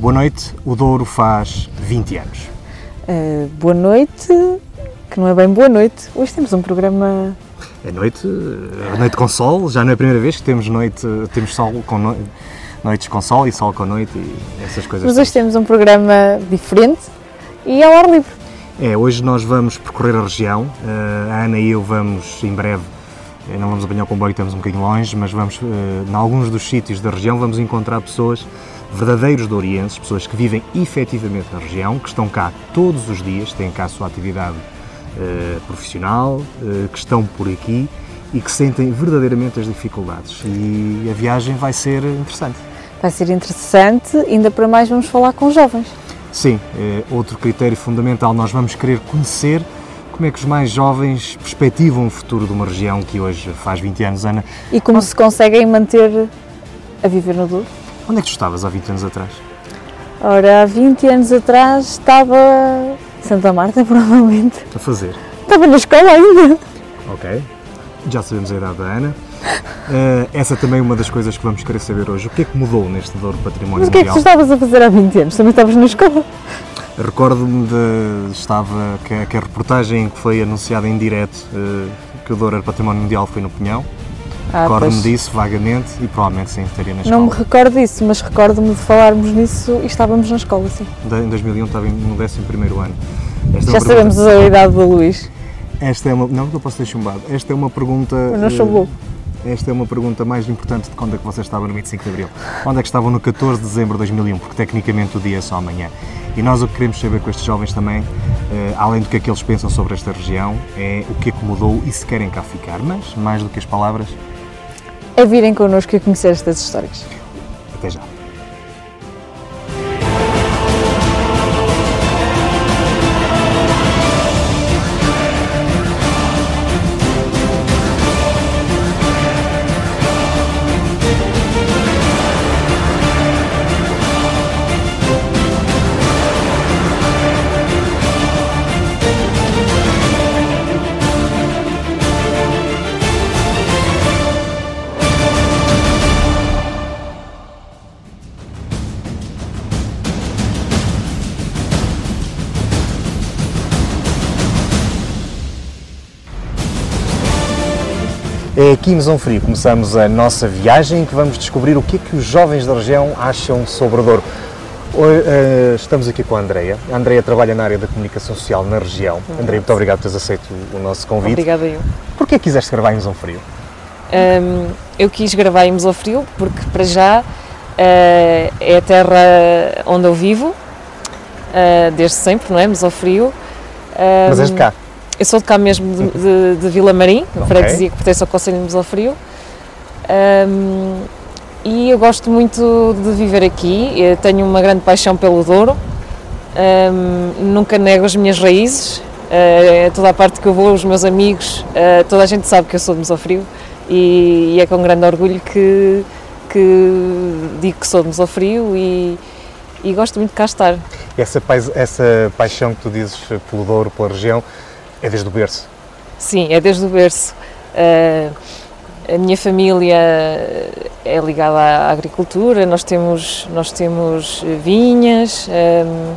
Boa noite, o Douro faz 20 anos. Uh, boa noite, que não é bem boa noite. Hoje temos um programa. É noite, é noite com sol, já não é a primeira vez que temos noite, temos sol com no... noites com sol e sol com noite e essas coisas. Mas hoje temos um programa diferente e ao ar livre. É, hoje nós vamos percorrer a região. Uh, a Ana e eu vamos em breve não vamos apanhar o comboio, estamos um bocadinho longe, mas vamos, em alguns dos sítios da região, vamos encontrar pessoas verdadeiros dourienses, pessoas que vivem efetivamente na região, que estão cá todos os dias, têm cá a sua atividade uh, profissional, uh, que estão por aqui e que sentem verdadeiramente as dificuldades. E a viagem vai ser interessante. Vai ser interessante, ainda para mais vamos falar com jovens. Sim, é outro critério fundamental. Nós vamos querer conhecer como é que os mais jovens perspectivam o futuro de uma região que hoje faz 20 anos, Ana. E como se conseguem manter a viver no Douro. Onde é que tu estavas há 20 anos atrás? Ora, há 20 anos atrás estava em Santa Marta, provavelmente. A fazer? Estava na escola ainda. Ok, já sabemos a idade da Ana. Uh, essa também é uma das coisas que vamos querer saber hoje. O que é que mudou neste Douro Património Mas o que é que tu estavas a fazer há 20 anos? Também estavas na escola? Recordo-me de. Estava. Que, a reportagem que foi anunciada em direto uh, que o Douro era Património Mundial foi no Pinhão. Ah, recordo-me disso vagamente e provavelmente sim, estaria na escola. Não me recordo disso, mas recordo-me de falarmos nisso e estávamos na escola, sim. Em 2001 estava no 11 ano. Esta é Já sabemos pergunta... a idade do Luís. Esta é uma. Não, eu posso ter chumbado. Esta é uma pergunta. Mas não chumbou. Esta é uma pergunta mais importante de quando é que vocês estavam no 25 de Abril. Onde é que estavam no 14 de dezembro de 2001? Porque tecnicamente o dia é só amanhã. E nós o que queremos saber com estes jovens também, eh, além do que é que eles pensam sobre esta região, é o que é que mudou e se querem cá ficar. Mas, mais do que as palavras, é virem connosco e conhecer estas histórias. Até já. Aqui em Frio começamos a nossa viagem em que vamos descobrir o que é que os jovens da região acham sobre o Douro. Eh, estamos aqui com a Andreia. A Andreia trabalha na área da comunicação social na região. Andreia, muito obrigado por teres aceito o nosso convite. Obrigada eu. Porquê quiseste gravar em Mesão Frio? Um, eu quis gravar em Mesão Frio porque, para já, uh, é a terra onde eu vivo, uh, desde sempre, não é? Mesão Frio. Um, Mas és de cá? Eu sou de cá mesmo, de, de, de Vila Marim, okay. freguesia que pertence ao Conselho de Mesão Frio. Um, e eu gosto muito de viver aqui, eu tenho uma grande paixão pelo Douro, um, nunca nego as minhas raízes, uh, toda a parte que eu vou, os meus amigos, uh, toda a gente sabe que eu sou de Mesão Frio e, e, é com grande orgulho que, que digo que sou de Mesão Frio e, e gosto muito de cá estar. Essa, essa paixão que tu dizes pelo Douro, pela região, é desde o berço? Sim, é desde o berço. Uh, a minha família é ligada à agricultura, nós temos, nós temos vinhas, um,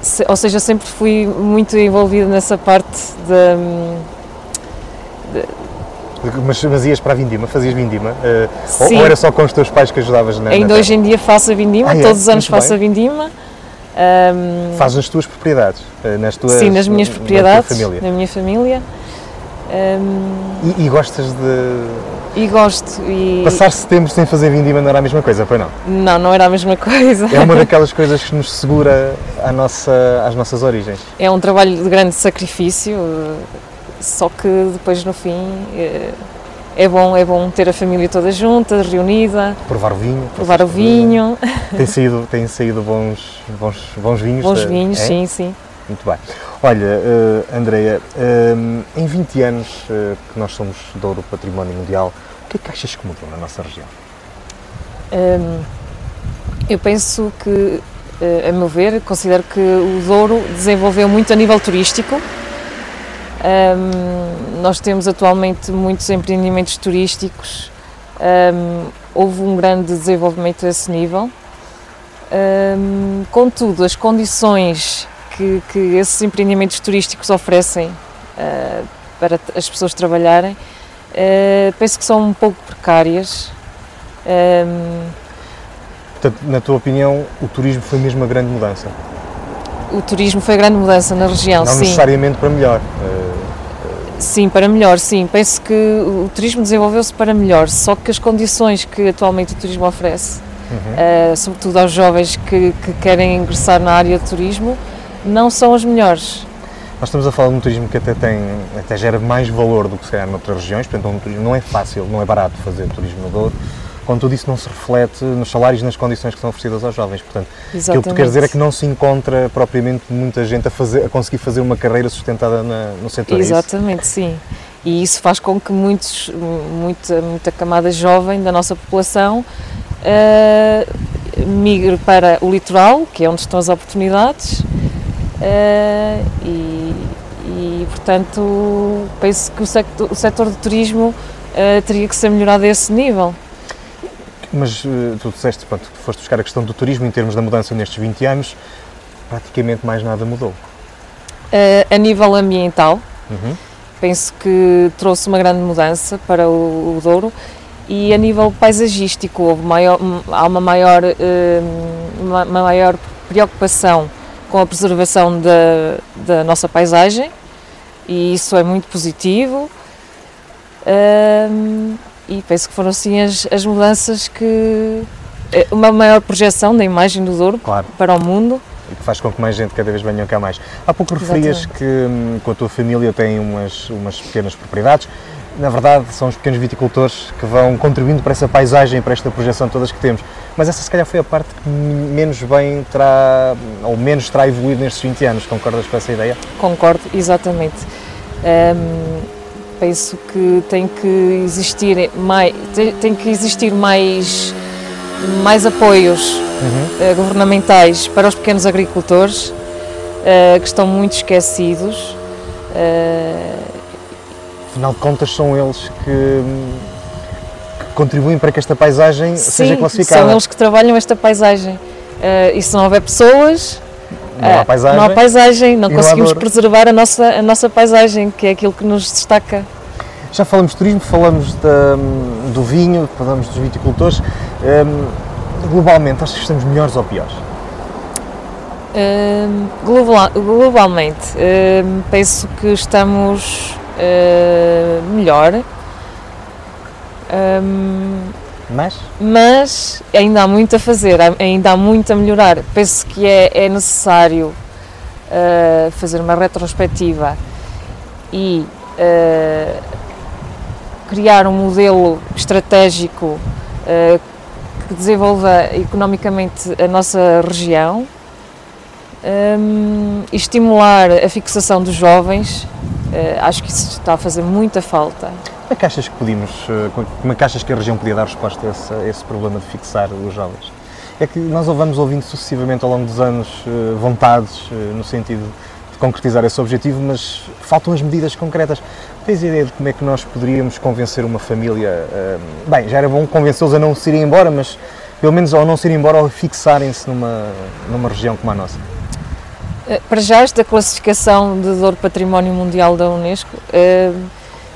se, ou seja, sempre fui muito envolvida nessa parte de, de mas, mas ias para a vindima, fazias vindima? Uh, ou, ou, era só com os teus pais que ajudavas na Ainda hoje em dia faço a vindima, ah, é? todos os anos faço bem. a vindima. Um, Faz nas tuas propriedades? Eh, nas tuas, sim, nas minhas propriedades, na, família. na minha família. Um, e, e, gostas de. E gosto. E... Passar setembro sem fazer vindima não era a mesma coisa, foi não? Não, não era a mesma coisa. É uma daquelas coisas que nos segura à nossa, às nossas origens. É um trabalho de grande sacrifício, só que depois no fim eh, é bom, é bom ter a família toda junta, reunida. Provar o vinho. Provar o vinho. Tem saído, tem saído bons, bons, bons vinhos? Bons vinhos, é? sim, sim. Muito bem. Olha, uh, Andreia, uh, em 20 anos uh, que nós somos Douro Património Mundial, o que é que achas que mudou na nossa região? Um, eu penso que, a meu ver, considero que o Douro desenvolveu muito a nível turístico. Um, nós temos atualmente muitos empreendimentos turísticos, um, houve um grande desenvolvimento a esse nível. Hum, contudo, as condições que, que, esses empreendimentos turísticos oferecem uh, para as pessoas trabalharem, uh, penso que são um pouco precárias. Um, Portanto, na tua opinião, o turismo foi mesmo uma grande mudança? O turismo foi a grande mudança na região, Não sim. Não necessariamente para melhor. Sim, para melhor, sim. Penso que o turismo desenvolveu-se para melhor, só que as condições que atualmente o turismo oferece, uhum. uh, sobretudo aos jovens que, que, querem ingressar na área de turismo, não são as melhores. Nós estamos a falar de um turismo que até, tem, até gera mais valor do que se calhar noutras regiões, portanto, um turismo não é fácil, não é barato fazer turismo no Douro. Contudo, isso não se reflete nos salários e nas condições que são oferecidas aos jovens. Portanto, Exatamente. aquilo que tu queres dizer é que não se encontra propriamente muita gente a, fazer, a conseguir fazer uma carreira sustentada na, no setor. É Exatamente, é sim. E isso faz com que muitos, muita, muita camada jovem da nossa população uh, migre para o litoral, que é onde estão as oportunidades, uh, e, e, portanto penso que o sector, o setor do turismo uh, teria que ser melhorado a esse nível. Mas tu disseste, pronto, foste buscar a questão do turismo em termos da mudança nestes 20 anos, praticamente mais nada mudou. a nível ambiental, uhum. penso que trouxe uma grande mudança para o, o Douro. E a nível paisagístico houve maior, há uma maior, hum, uma maior preocupação com a preservação da, da nossa paisagem. E isso é muito positivo. Um, e penso que foram assim as, as mudanças que eh, uma maior projeção da imagem do Douro claro. para o mundo e que faz com que mais gente cada vez venha cá mais. Há pouco referias que hum, com a tua família tem umas, umas pequenas propriedades. Na verdade, são os pequenos viticultores que vão contribuindo para essa paisagem, para esta projeção todas que temos. Mas essa, se calhar, foi a parte que menos bem terá, ou menos terá evoluído nestes 20 anos. Concordas com essa ideia? Concordo, exatamente. Hum, penso que tem que existir mais, tem, tem que existir mais, mais apoios uhum. uh, governamentais para os pequenos agricultores, uh, que estão muito esquecidos. Uh, Afinal de contas, são eles que, que, contribuem para que esta paisagem sim, seja classificada. São eles que trabalham esta paisagem. e se não houver pessoas, não há paisagem, não, há paisagem, não conseguimos não preservar a nossa, a nossa paisagem, que é aquilo que nos destaca. Já falamos de turismo, falamos do vinho, falamos dos viticultores. Um, globalmente, achas que estamos melhores ou piores? Uh, global, globalmente, uh, penso que estamos uh, melhor. Um, mas? Mas ainda há muito a fazer, ainda há muito a melhorar. Penso que é, é necessário ah, fazer uma retrospectiva e ah, criar um modelo estratégico que desenvolva economicamente a nossa região, um, e estimular a fixação dos jovens, uh, acho que isso está a fazer muita falta. É que achas que podíamos, eh, como é que achas que a região podia dar resposta a esse, a esse problema de fixar os jovens? É que nós vamos ouvindo sucessivamente ao longo dos anos eh, vontades no sentido de concretizar esse objetivo, mas faltam as medidas concretas. Tens ideia de como é que nós poderíamos convencer uma família? Bem, já era bom convencê-los a não se irem embora, mas pelo menos ao não se irem embora, ao fixarem-se numa, numa região como a nossa. Eh, para já, esta classificação de Douro Património Mundial da Unesco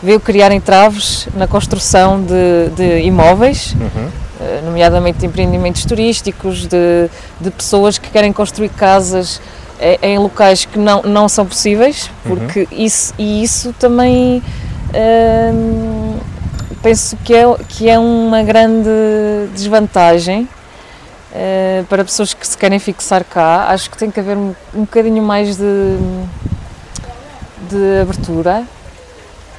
veio criar entraves na construção de, de imóveis, uhum. uh, nomeadamente de empreendimentos turísticos, de, de pessoas que querem construir casas em locais que não, não são possíveis, porque uhum. isso, e isso também hum, penso que é, que é uma grande desvantagem uh, para pessoas que se querem fixar cá. Acho que tem que haver um, um bocadinho mais de, de abertura.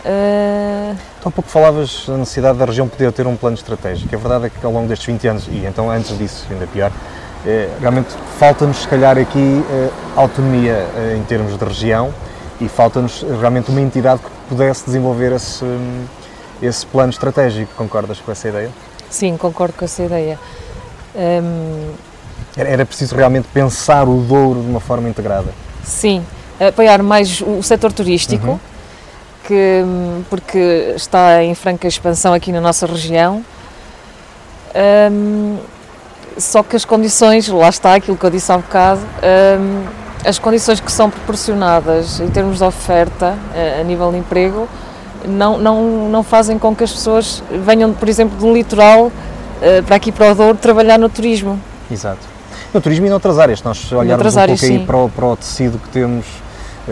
Uh... Então, há pouco falavas da necessidade da região poder ter um plano estratégico. A verdade é que ao longo destes 20 anos, e então antes disso, ainda pior, é, realmente falta-nos, se calhar, aqui é, autonomia em termos de região e falta-nos realmente uma entidade que pudesse desenvolver esse, esse plano estratégico. Concordas com essa ideia? Sim, concordo com essa ideia. Hum... Era, era preciso realmente pensar o Douro de uma forma integrada. Sim, apoiar mais o setor turístico, uhum. Que, hum, porque está em franca expansão aqui na nossa região. Um, só que as condições, lá está aquilo que eu disse há bocado, hum, as condições que são proporcionadas em termos de oferta a nível de emprego não, não, não fazem com que as pessoas venham, por exemplo, do litoral para aqui para o Douro trabalhar no turismo. Exato. No turismo e noutras áreas, nós olharmos um pouco aí para o, para o tecido que temos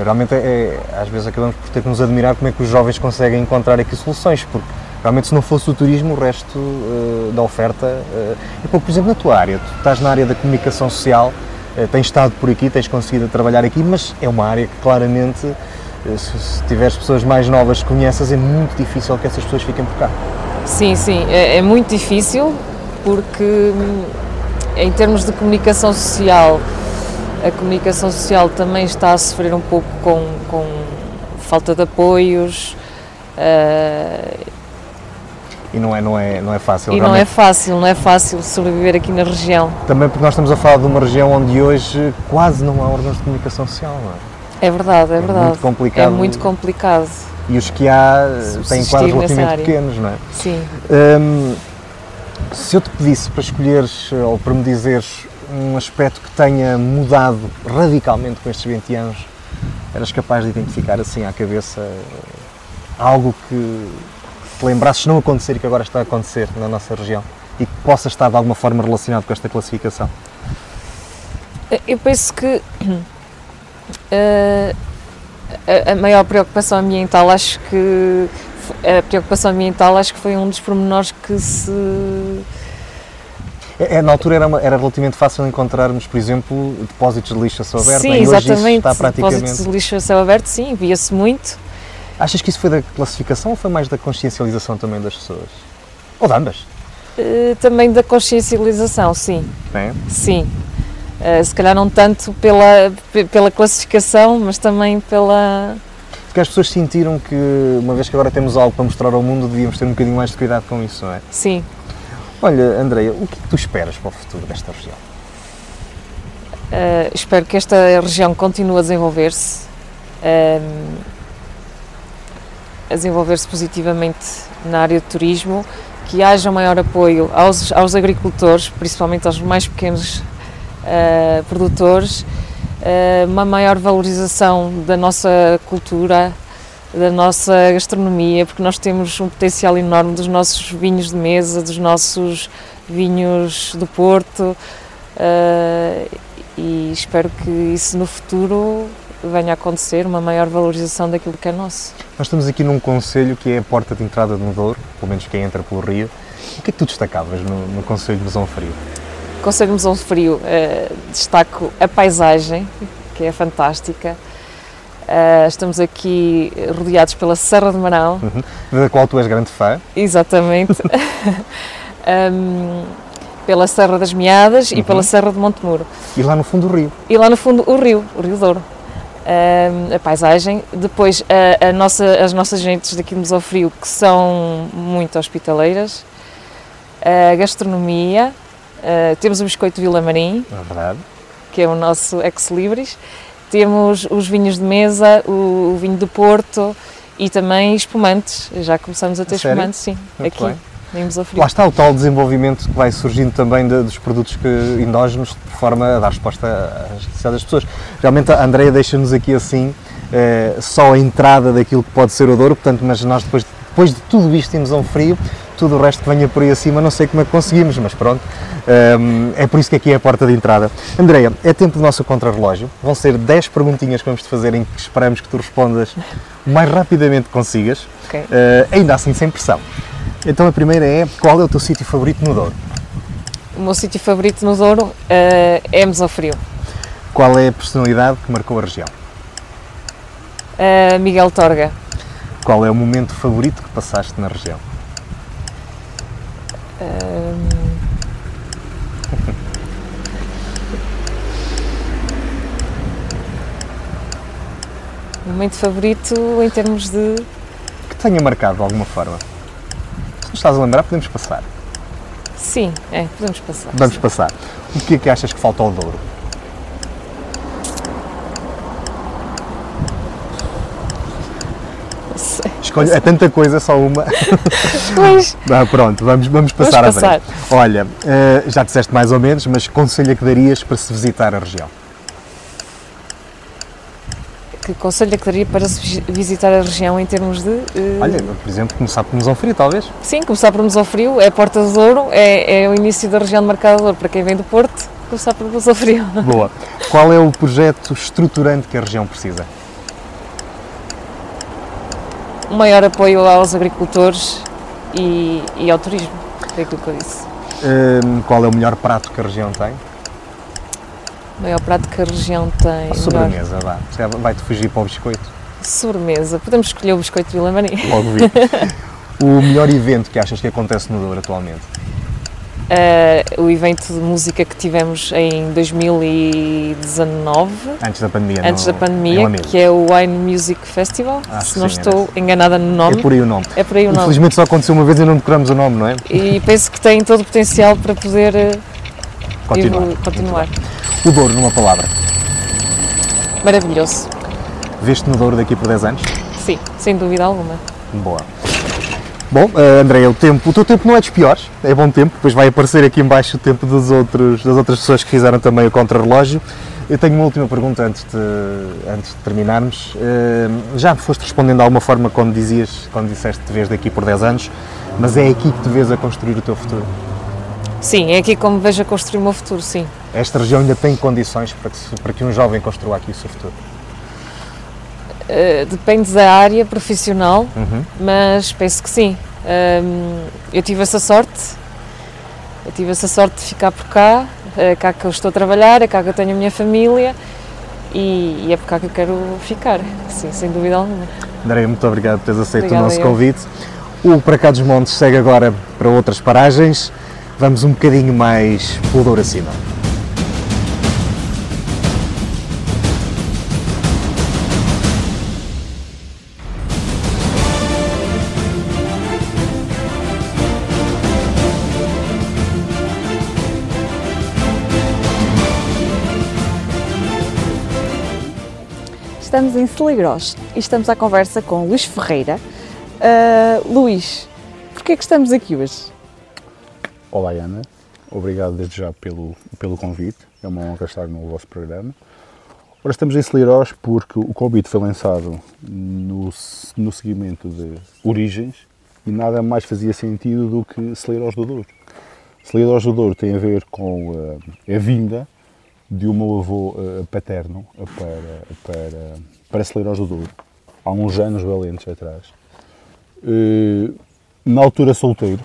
realmente é, é, às vezes acabamos por ter que nos admirar como é que os jovens conseguem encontrar aqui soluções, porque realmente se não fosse o turismo, o resto uh, da oferta. Uh, é por exemplo, na tua área, tu estás na área da comunicação social, uh, tens estado por aqui, tens conseguido trabalhar aqui, mas é uma área que claramente, se, se tiveres pessoas mais novas que conheças, é muito difícil que essas pessoas fiquem por cá. Sim, sim, é, é muito difícil porque em termos de comunicação social a comunicação social também está a sofrer um pouco com, com falta de apoios. Uh, e não é, não é, não é fácil. E não é fácil, não é fácil sobreviver aqui na região. Também porque nós estamos a falar de uma região onde hoje quase não há órgãos de comunicação social, não é? É verdade, é, é verdade. Muito complicado. É muito complicado. E os que há têm quadros relativamente pequenos, não é? Sim. Um, se eu te pedisse para escolheres ou para me dizeres um aspecto que tenha mudado radicalmente com estes 20 anos, eras capaz de identificar assim à cabeça algo que te lembrasses não acontecer e que agora está a acontecer na nossa região e que possa estar de alguma forma relacionado com esta classificação? Eu penso que uh, a, a maior preocupação ambiental, acho que a preocupação ambiental acho que foi um dos pormenores que se é, é, na altura era, era relativamente fácil encontrarmos, por exemplo, depósitos de lixo a céu aberto. Sim, né? exatamente. está praticamente... Depósitos de lixo a céu aberto, sim, via-se muito. Achas que isso foi da classificação ou foi mais da consciencialização também das pessoas? Ou de ambas? Uh, também da consciencialização, sim. É? Sim. Uh, se calhar não tanto pela, pela classificação, mas também pela. Porque as pessoas sentiram que, uma vez que agora temos algo para mostrar ao mundo, devíamos ter um bocadinho mais de cuidado com isso, não é? Sim, Olha, Andreia, o que, é que tu esperas para o futuro desta região? Uh, espero que esta região continue a desenvolver-se, uh, a desenvolver-se positivamente na área do turismo, que haja maior apoio aos, aos agricultores, principalmente aos mais pequenos uh, produtores, uma maior valorização da nossa cultura, da nossa gastronomia, porque nós temos um potencial enorme dos nossos vinhos de mesa, dos nossos vinhos do Porto uh, e espero que isso no futuro venha a acontecer, uma maior valorização daquilo que é nosso. Nós estamos aqui num conselho que é a porta de entrada do Douro, pelo menos quem entra pelo Rio. O que é que tu destacavas no, no Conselho de Mesão Frio? Conselho de Mesão Frio, uh, destaco a paisagem, que é fantástica, Uh, estamos aqui rodeados pela Serra de Marão. Uhum. Da qual tu és grande fã. Exatamente. um, pela Serra das Meadas uhum. e pela Serra de Montemuro. E lá no fundo o rio. E lá no fundo o rio, o Rio Douro. Um, a paisagem, depois a, a, nossa, as nossas gentes daqui Museu Frio que são muito hospitaleiras, a gastronomia, uh, temos o biscoito Vila Marim, é que é o nosso ex-libris, temos os vinhos de mesa, o, o, vinho do Porto e também espumantes. Já começamos a ter a espumantes, sim, Muito aqui. Bem. Lá está o tal desenvolvimento que vai surgindo também de, dos produtos que, endógenos de forma a dar resposta às necessidades das pessoas. Realmente a Andrea deixa-nos aqui assim eh, só a entrada daquilo que pode ser o Douro, portanto, mas nós depois, depois de tudo isto temos um frio, tudo o resto que venha por aí acima, não sei como é que conseguimos, mas pronto, um, é por isso que aqui é a porta de entrada. Andreia, é tempo do nosso contrarrelógio, vão ser 10 perguntinhas que vamos te fazer em que esperamos que tu respondas o mais rapidamente consigas, okay. uh, ainda assim sem pressão. Então a primeira é, qual é o teu sítio favorito no Douro? O meu sítio favorito no Douro uh, é Mesofrio. Qual é a personalidade que marcou a região? Uh, Miguel Torga. Qual é o momento favorito que passaste na região? Momento favorito em termos de. Que tenha marcado de alguma forma. Se não estás a lembrar, podemos passar. Sim, é, podemos passar. Vamos sim. passar. O que é que achas que falta ao Douro? escolho, é tanta coisa, só uma. Pois, Ah, pronto, vamos, vamos passar Vamos à frente. Olha, eh, já disseste mais ou menos, mas que conselho é que darias para se visitar a região? Que conselho é que daria para visitar a região em termos de. eh, Olha, por exemplo, começar por Frio, talvez? Sim, começar por Museu Frio, é Porta do Douro, é, é o início da região de Mercado do Douro. Para quem vem do Porto, começar por Museu Frio. Boa. Qual é o projeto estruturante que a região precisa? Um maior apoio aos agricultores e, e ao turismo, foi aquilo que eu disse. Hum, qual é o melhor prato que a região tem? O maior prato que a região tem. A melhor- sobremesa, vá. Vai-te fugir para o biscoito? Sobremesa. Podemos escolher o biscoito de Vila Maria. Logo vi. o melhor evento que achas que acontece no Douro atualmente? Eh, o evento de música que tivemos em 2019, Antes da pandemia, antes no- da em pandemia, que é o Wine Music Festival. Acho se não sim, estou enganada no nome, É por aí o nome. é por aí o nome. Infelizmente só aconteceu uma vez e não decoramos o nome, não é? E penso que tem todo o potencial para poder eh, Continuar. continuar. O Douro, numa palavra. Maravilhoso. Veste no Douro daqui por 10 anos? Sim, sem dúvida alguma. Boa. Bom, eh, André, o tempo, o teu tempo não é dos piores, é bom tempo, depois vai aparecer aqui em baixo o tempo dos outros, das outras pessoas que fizeram também o contrarrelógio. Eu tenho uma última pergunta antes de, antes de terminarmos. Eh, Já me foste respondendo de alguma forma quando dizias, quando disseste que te vês daqui por 10 anos, mas é aqui que te vês a construir o teu futuro. Sim, é aqui como vejo a construir o meu futuro, sim. Esta região ainda tem condições para que, para que um jovem construa aqui o seu futuro. Eh, depende da área profissional, Uhum. mas penso que sim. Eu tive essa sorte, eu tive essa sorte de ficar por cá, é cá que eu estou a trabalhar, é cá que eu tenho a minha família e, e é por cá que eu quero ficar, sim, sem dúvida alguma. André, muito obrigado por teres aceito Obrigada, o nosso eu. convite. O Para Cá dos Montes segue agora para outras paragens. Vamos um bocadinho mais pelo acima. Estamos em Celigrós e estamos à conversa com Luís Ferreira. Ah, Luís, porquê é que estamos aqui hoje? Olá Ana, obrigado desde já pelo, pelo convite, é uma honra estar no vosso programa. Ora, estamos em Celirós porque o convite foi lançado no, no seguimento de origens e nada mais fazia sentido do que Celirós do Douro. Celirós do Douro tem a ver com eh, a vinda de um meu avô eh, paterno para, para, para Celirós do Douro, há uns anos valentes atrás. Eh, na altura solteiro,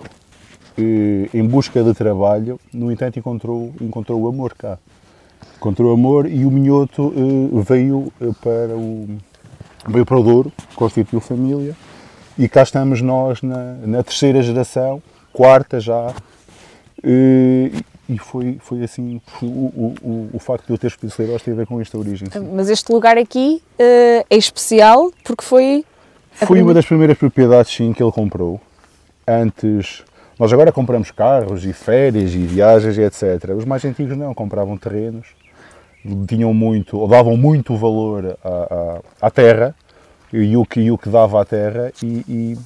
eh, em busca de trabalho, no entanto encontrou, encontrou o amor cá. Encontrou o amor e o minhoto eh, veio eh, para o veio para o Douro, constituiu família e cá estamos nós na, na terceira geração, quarta já, eh, e foi, foi assim, o, o, o, o facto de eu ter escolhido Celeiros tem a ver com esta origem. sim. Mas este lugar aqui ah, é especial porque foi. Foi primeira- uma das primeiras propriedades, sim, que ele comprou. Antes, nós agora compramos carros e férias e viagens e etc. Os mais antigos não, compravam terrenos, tinham muito, ou davam muito valor à, à, à terra e o que, e o que dava à terra e, e,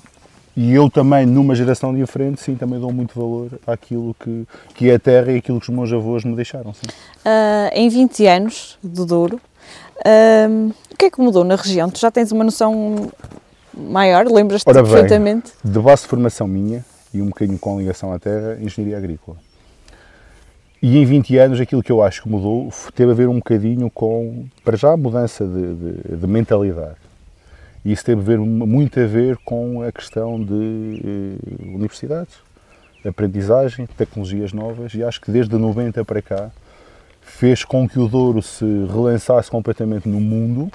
e eu também, numa geração diferente, sim, também dou muito valor àquilo que, que é a terra e aquilo que os meus avós me deixaram. Ah, em 20 anos do Douro, ah, o que é que mudou na região? Tu já tens uma noção maior? Lembras-te Ora bem. perfeitamente? de base de formação minha e um bocadinho com ligação à terra, engenharia agrícola. E em 20 anos aquilo que eu acho que mudou teve a ver um bocadinho com, para já, a mudança de, de- de mentalidade. E isso teve a ver, muito a ver com a questão de eh, universidades, aprendizagem, tecnologias novas e acho que desde 90 para cá fez com que o Douro se relançasse completamente no mundo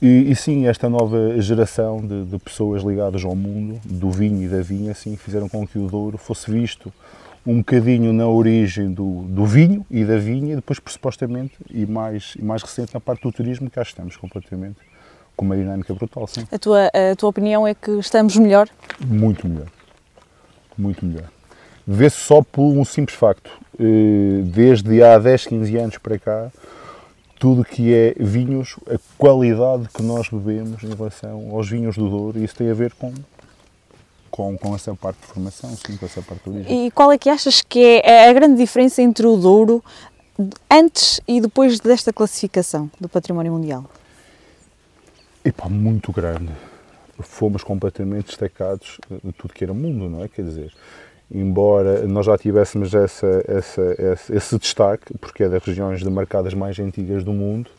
e, e sim, esta nova geração de, de pessoas ligadas ao mundo, do vinho e da vinha, sim, fizeram com que o Douro fosse visto um bocadinho na origem do, do vinho e da vinha, e depois, supostamente, e mais, e mais recente, na parte do turismo, cá estamos completamente com uma dinâmica brutal, sim. A tua, a tua opinião é que estamos melhor? Muito melhor. Muito melhor. Vê-se só por um simples facto. Eh, Desde há 10, 15 anos para cá, tudo que é vinhos, a qualidade que nós bebemos em relação aos vinhos do Douro, e isso tem a ver com, com, com essa parte de formação, sim, com essa parte de. E qual é que achas que é a grande diferença entre o Douro antes e depois desta classificação do Património Mundial? Epá, muito grande. Fomos completamente destacados de tudo que era mundo, não é? Quer dizer, embora nós já tivéssemos essa, essa, esse, esse destaque, porque é das regiões demarcadas mais antigas do mundo,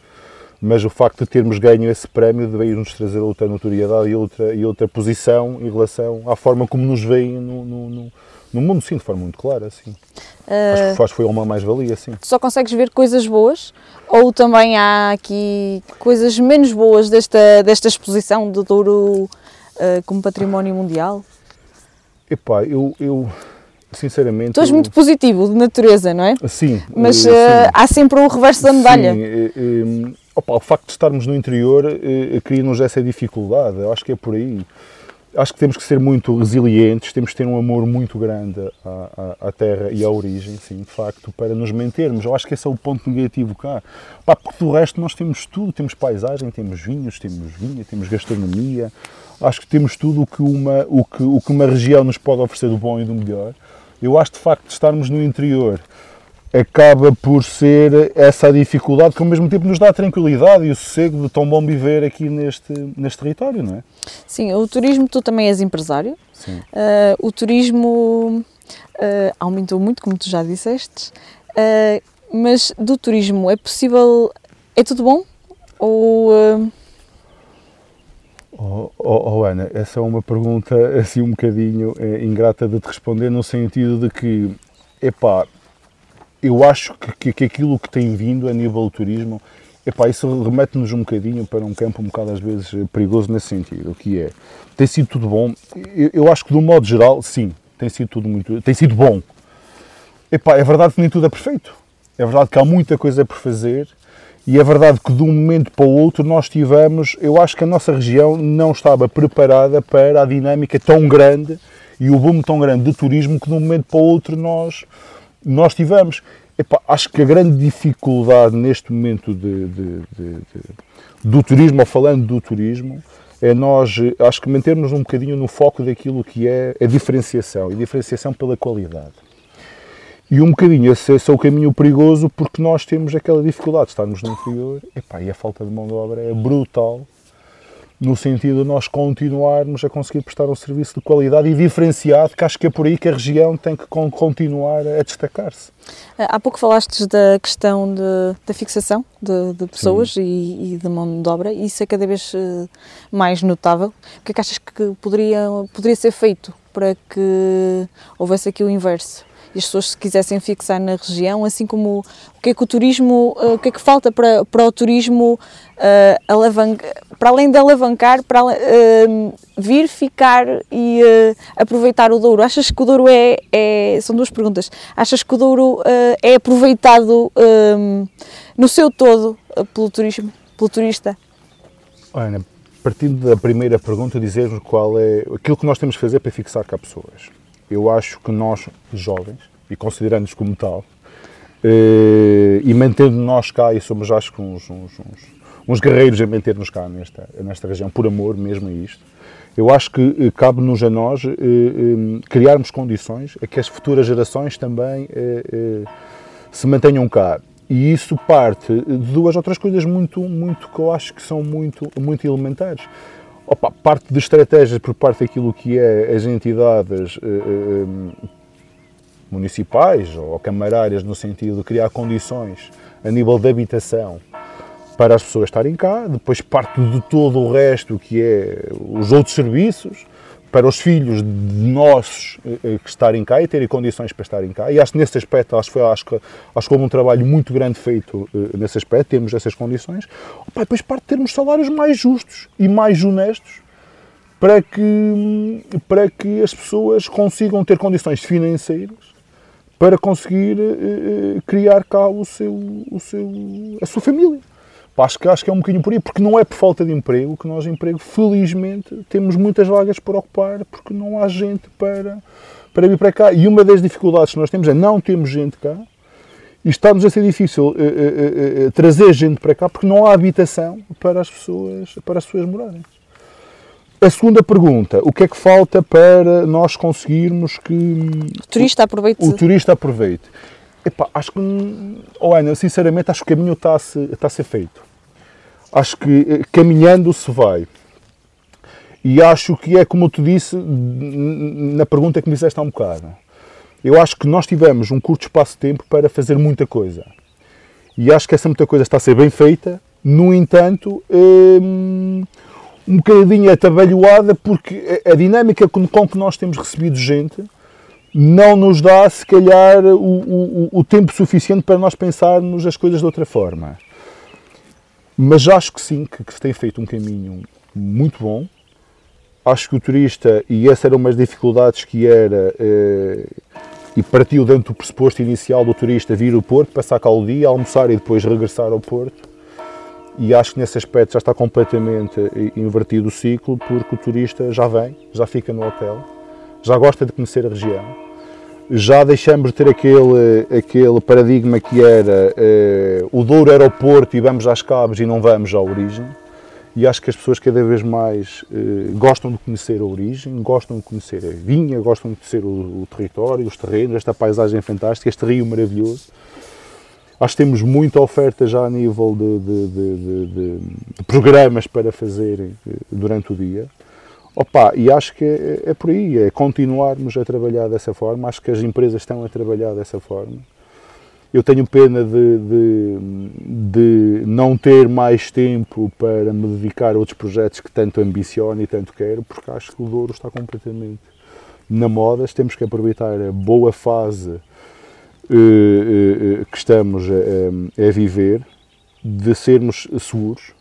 mas o facto de termos ganho esse prémio veio nos trazer outra notoriedade e outra, e outra posição em relação à forma como nos veem no, no, no, no mundo, sim, de forma muito clara, sim. Uh, Acho que faz foi uma mais-valia, sim. Só consegues ver coisas boas ou também há aqui coisas menos boas desta, desta exposição do Douro uh, como património mundial? Epá, eu, eu sinceramente. Tu és muito positivo de natureza, não é? Sim. Mas uh, há sempre o reverso da medalha. Sim, uh, opa, o facto de estarmos no interior cria-nos essa dificuldade. Eu acho que é por aí. Acho que temos que ser muito resilientes, temos que ter um amor muito grande à, à, à, terra e à origem, sim, de facto, para nos mantermos. Eu acho que esse é o ponto negativo cá. Pá, porque do resto nós temos tudo, temos paisagem, temos vinhos, temos vinha, temos gastronomia, acho que temos tudo o que uma, o que, o que uma região nos pode oferecer do bom e do melhor. Eu acho de facto de estarmos no interior acaba por ser essa dificuldade que ao mesmo tempo nos dá a tranquilidade e o sossego de tão bom viver aqui neste, neste território, não é? Sim, o turismo, tu também és empresário. Sim. Uh, o turismo uh, aumentou muito, como tu já disseste, uh, mas do turismo é possível, é tudo bom? Ou Oh, oh, oh, Ana, essa é uma pergunta assim um bocadinho é, ingrata de te responder, no sentido de que, epá, eu acho que, que, aquilo que tem vindo a nível do turismo, epá, isso remete-nos um bocadinho para um campo um bocado às vezes perigoso nesse sentido, o que é, tem sido tudo bom, eu, eu acho que de um modo geral, sim, tem sido tudo muito, tem sido bom. Epá, é verdade que nem tudo é perfeito, é verdade que há muita coisa por fazer, e é verdade que de um momento para o outro nós tivemos, eu acho que a nossa região não estava preparada para a dinâmica tão grande e o boom tão grande de turismo que de um momento para o outro nós, nós tivemos. Acho que a grande dificuldade neste momento de, de, de, do turismo, ou falando do turismo, é nós, acho que mantermos um bocadinho no foco daquilo que é a diferenciação, e diferenciação pela qualidade. E um bocadinho esse, esse, é o caminho perigoso porque nós temos aquela dificuldade de estarmos no interior epá, e a falta de mão de obra é brutal no sentido de nós continuarmos a conseguir prestar um serviço de qualidade e diferenciado, que acho que é por aí que a região tem que continuar a destacar-se. Há pouco falaste da questão de, da fixação de, de pessoas e, e, de mão de obra, e isso é cada vez eh, mais notável. O que é que achas que poderia, poderia ser feito para que houvesse aqui o inverso? As pessoas se quisessem fixar na região, assim como o que é que o turismo, uh, o que é que falta para, para o turismo uh, para além de alavancar, para uh, vir, ficar e aproveitar o Douro. Achas que o Douro é, é são duas perguntas, achas que o Douro é aproveitado no seu todo pelo turismo, pelo turista? Ana, partindo da primeira pergunta, dizer qual é aquilo que nós temos que fazer para fixar cá pessoas eu acho que nós, jovens, e considerando-nos como tal, eh, e mantendo nós cá, e somos acho que uns, uns, uns, uns guerreiros a manter-nos cá nesta, nesta região, por amor mesmo a isto, eu acho que eh, cabe-nos a nós eh, criarmos condições a que as futuras gerações também se mantenham cá. E isso parte de duas outras coisas muito, muito que eu acho que são muito, muito elementares. Opa, parte de estratégias por parte daquilo que é as entidades municipais ou camarárias, no sentido de criar condições a nível de habitação para as pessoas estarem cá, depois parte de todo o resto que é os outros serviços, para os filhos nossos eh, eh, que estarem cá e terem condições para estarem cá. E acho que nesse aspecto, acho, foi, acho, que, acho que houve um trabalho muito grande feito uh, nesse aspecto, temos essas condições. Opa, depois parte de termos salários mais justos e mais honestos para que, para que as pessoas consigam ter condições financeiras para conseguir uh, criar cá o seu, o seu, a sua família. Acho que, acho que é um bocadinho por aí, porque não é por falta de emprego que nós, emprego, felizmente, temos muitas vagas por ocupar, porque não há gente para, para vir para cá. E uma das dificuldades que nós temos é não temos gente cá, e está-nos a ser difícil eh, eh, eh, trazer gente para cá porque não há habitação para as pessoas, para as pessoas morarem. A segunda pergunta, o que é que falta para nós conseguirmos que O turista aproveite. o turista aproveite? Epá, acho que, oh Ana, sinceramente, acho que o caminho está a, se- está a ser feito. Acho que eh, caminhando se vai. E acho que é como tu disse na pergunta que me fizeste há um bocado. Eu acho que nós tivemos um curto espaço de tempo para fazer muita coisa. E acho que essa muita coisa está a ser bem feita. No entanto, hum, um bocadinho atabalhoada porque a dinâmica com com que nós temos recebido gente não nos dá, se calhar, o, o- o tempo suficiente para nós pensarmos as coisas de outra forma. Mas acho que sim, que, que se tem feito um caminho muito bom. Acho que o turista, e essa era uma das dificuldades que era, eh, e partiu dentro do pressuposto inicial do turista vir ao Porto, passar cá o dia, almoçar e depois regressar ao Porto. E acho que nesse aspecto já está completamente eh, invertido o ciclo, porque o turista já vem, já fica no hotel, já gosta de conhecer a região, já deixamos de ter aquele, aquele paradigma que era eh, o Douro era o Porto e vamos às Cabos e não vamos à origem. E acho que as pessoas cada vez mais eh, gostam de conhecer a origem, gostam de conhecer a vinha, gostam de conhecer o, o território, os terrenos, esta paisagem fantástica, este rio maravilhoso. Acho que temos muita oferta já a nível de, de- de- de- programas para fazer eh, durante o dia. Opa, e acho que é, é por aí, é continuarmos a trabalhar dessa forma. Acho que as empresas estão a trabalhar dessa forma. Eu tenho pena de, de- de não ter mais tempo para me dedicar a outros projetos que tanto ambiciono e tanto quero, porque acho que o Douro está completamente na moda. Temos que aproveitar a boa fase que estamos a, viver, de sermos seguros,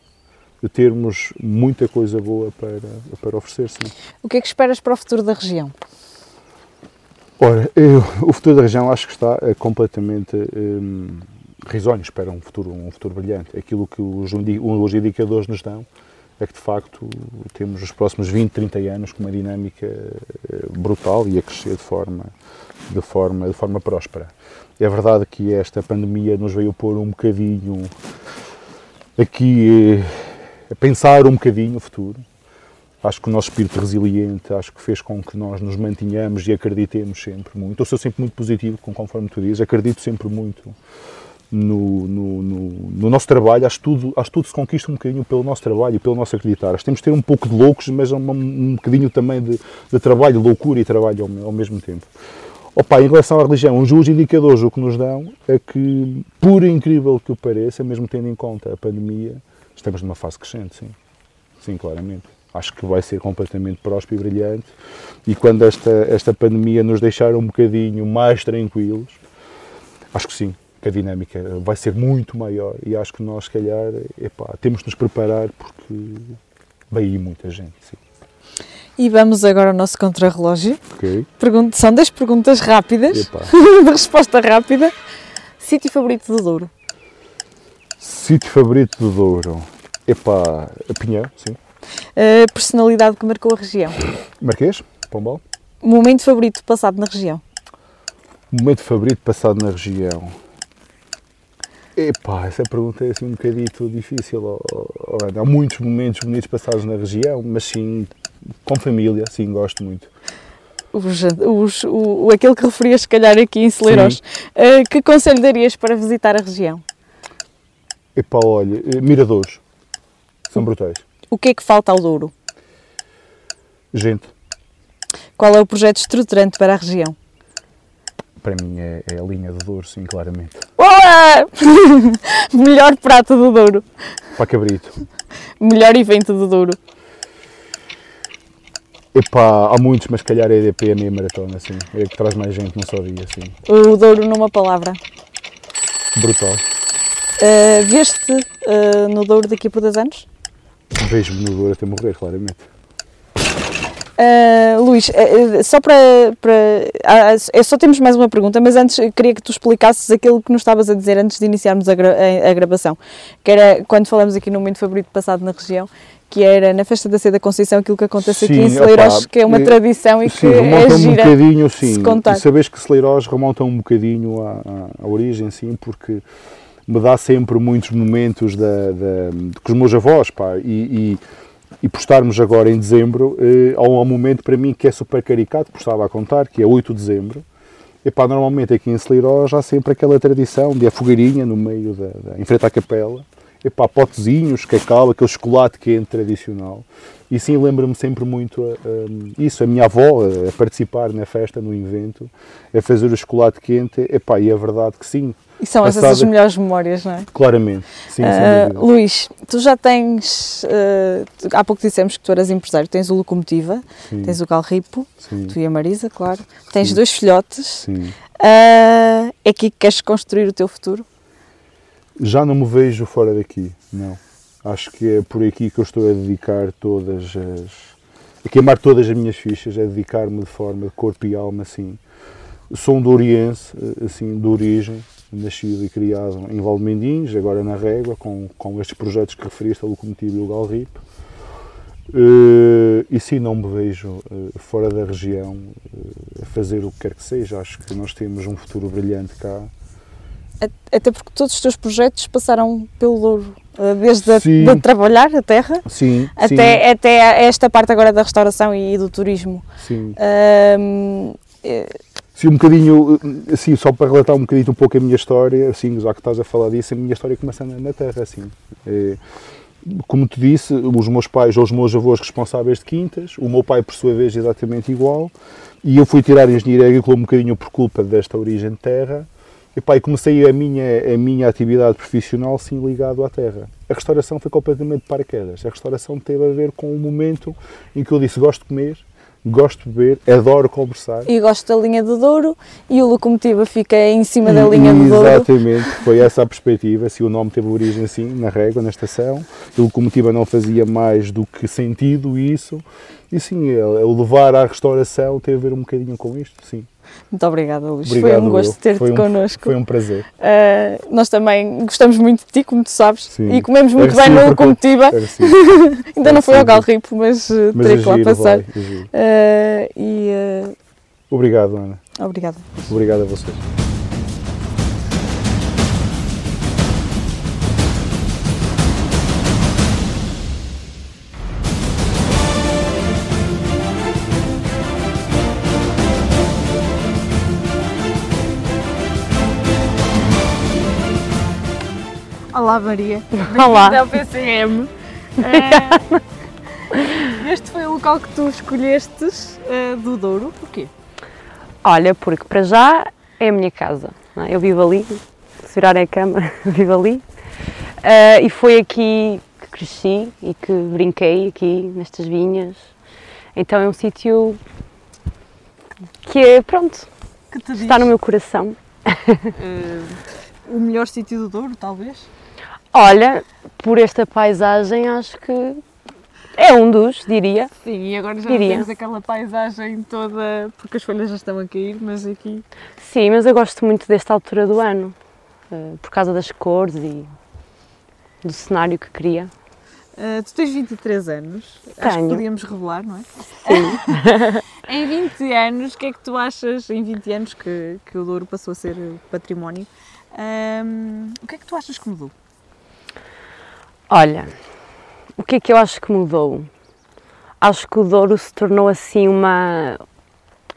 de termos muita coisa boa para, para oferecer, sim. O que é que esperas para o futuro da região? Ora, eu- o futuro da região acho que está eh, completamente hum, risonho, espera um futuro, um futuro brilhante. Aquilo que os, os indicadores nos dão é que de facto temos os próximos 20, 30 anos com uma dinâmica eh, brutal e a crescer de forma, de forma, de forma próspera. É verdade que esta pandemia nos veio pôr um bocadinho aqui eh, a pensar um bocadinho o futuro. Acho que o nosso espírito resiliente, acho que fez com que nós nos mantenhamos e acreditemos sempre muito. Eu sou sempre muito positivo, conforme tu dizes, acredito sempre muito no, no- no- no nosso trabalho. Acho que, tudo, acho tudo se conquista um bocadinho pelo nosso trabalho e pelo nosso acreditar. Acho que temos de ter um pouco de loucos, mas um, um bocadinho também de, de trabalho, loucura e trabalho ao, ao mesmo tempo. Opa, em relação à religião, os indicadores o que nos dão é que, por incrível que o pareça, mesmo tendo em conta a pandemia, estamos numa fase crescente, sim. Sim, claramente. Acho que vai ser completamente próspero e brilhante. E quando esta, esta pandemia nos deixar um bocadinho mais tranquilos, acho que sim, que a dinâmica vai ser muito maior. E acho que nós, se calhar, epá, temos de nos preparar porque vai aí muita gente. Sim. E vamos agora ao nosso contrarrelógio. Ok? Pergun- São 10 perguntas rápidas, de resposta rápida. Sítio favorito do Douro? Sítio favorito do Douro? Epá, a Pinhão, sim. Personalidade que marcou a região? Marquês, Pombal. Momento favorito passado na região? Momento favorito passado na região? Epá, essa pergunta é assim um bocadito difícil. Há muitos momentos bonitos passados na região, mas sim, com família, sim, gosto muito. Os, os, o, aquele que referias, se calhar, aqui em Celeiros. Uh, que conselho darias para visitar a região? Epá, olha, eh, miradores, são brutais. O que é que falta ao Douro? Gente, Qual é o projeto estruturante para a região? para mim é, é a linha do Douro, sim, claramente. Olá! Melhor prato do Douro. Para Cabrito. Melhor evento do Douro. Epá, há muitos, mas se calhar a EDP é a meia maratona, assim. É que traz mais gente num só dia, assim. O Douro numa palavra. Brutal. Uh, Veste uh, no Douro daqui por dois anos? Vejo-me no Douro até morrer, claramente. Uh, Luís, uh, só para. para uh, só temos mais uma pergunta, mas antes queria que tu explicasses aquilo que nos estavas a dizer antes de iniciarmos a, gra a gravação, que era quando falamos aqui no momento favorito passado na região, que era na festa da Ceia da Conceição aquilo que acontece sim, aqui em Celeiros, que é uma tradição e sim, que remonta é gira um bocadinho, sim. se contar. E sabes que Celeiros remonta um bocadinho à, à, à, origem, sim, porque me dá sempre muitos momentos da, da, com os meus avós, pá, e, e e por estarmos agora em dezembro, eh, há um momento para mim que é super caricato, que estava a contar, que é 8 de dezembro. E pá, normalmente aqui em Celeiros há sempre aquela tradição de a fogueirinha no meio da, da em frente à capela. E pá, potezinhos, cacau, aquele chocolate quente tradicional. E sim, lembro-me sempre muito a, a, isso, a minha avó a, participar na festa, no evento, a fazer o chocolate quente. E pá, e é verdade que sim, e são essas as melhores memórias, não é? Claramente, sim, uh, Luís, tu já tens, uh, há pouco dissemos que tu eras empresário, tens o Locomotiva, sim. tens o Galripo, sim. tu e a Marisa, claro, tens sim. dois filhotes, sim. Uh, é aqui que queres construir o teu futuro? Já não me vejo fora daqui, não. Acho que é por aqui que eu estou a dedicar todas as... a queimar todas as minhas fichas, a dedicar-me de forma de corpo e alma, assim. Sou um douriense, assim, de origem, nascido e criado em Valdemendins, agora na Régua, com, com estes projetos que referiste, a Locomotiva e o Galrip. Uh, e sim, não me vejo uh, fora da região uh, a fazer o que quer que seja. Acho que nós temos um futuro brilhante cá. Até porque todos os teus projetos passaram pelo Douro, desde a, de trabalhar a terra sim, até, sim. até esta parte agora da restauração e do turismo. Sim Sim, um bocadinho, assim, só para relatar um bocadinho um pouco a minha história, assim, já que estás a falar disso, a minha história começa na, na terra, assim. É, como te disse, os meus pais ou os meus avós responsáveis de quintas, o meu pai, por sua vez, exatamente igual, e eu fui tirar engenharia agrícola um bocadinho por culpa desta origem de terra, e pai, comecei a minha, a minha atividade profissional, sim, ligado à terra. A restauração foi completamente de paraquedas. A restauração teve a ver com o momento em que eu disse, gosto de comer, gosto de beber, adoro conversar. E gosto da linha do Douro e o Locomotiva fica em cima da linha do Douro. Exatamente, foi essa a perspectiva, se o nome teve origem assim, na régua, na estação, a Locomotiva não fazia mais do que sentido isso, e sim, o levar à restauração teve a ver um bocadinho com isto, sim. Muito obrigada, Luís. Obrigado, foi um gosto ter-te um, connosco. Foi um prazer. Uh, nós também gostamos muito de ti, como tu sabes, Sim. e comemos muito bem no Locomotiva. Ainda não foi ao Galripo, mas, uh, mas terei que lá passar. Vai, uh, e, Obrigado, Ana. Obrigada. Obrigado a vocês. Olá Maria, Olá. ao PCM. É, este foi o local que tu escolhestes uh, do Douro, porquê? Olha, porque para já é a minha casa, é? eu vivo ali, se virarem a cama, vivo ali. Uh, e foi aqui que cresci e que brinquei aqui nestas vinhas. Então é um sítio que é, pronto, que está no meu coração. Uh, o melhor sítio do Douro, talvez? Olha, por esta paisagem acho que é um dos, diria. Sim, e agora já diria. temos aquela paisagem toda, porque as folhas já estão a cair, mas aqui... Sim, mas eu gosto muito desta altura do ano, eh, por causa das cores e do cenário que cria. Uh, tu tens 23 anos, Tenho. acho que podíamos revelar, não é? Sim. em 20 anos, o que é que tu achas, em 20 anos que, que o Douro passou a ser património, um, ehm, o que é que tu achas que mudou? Olha, o que é que eu acho que mudou? Acho que o Douro se tornou assim uma,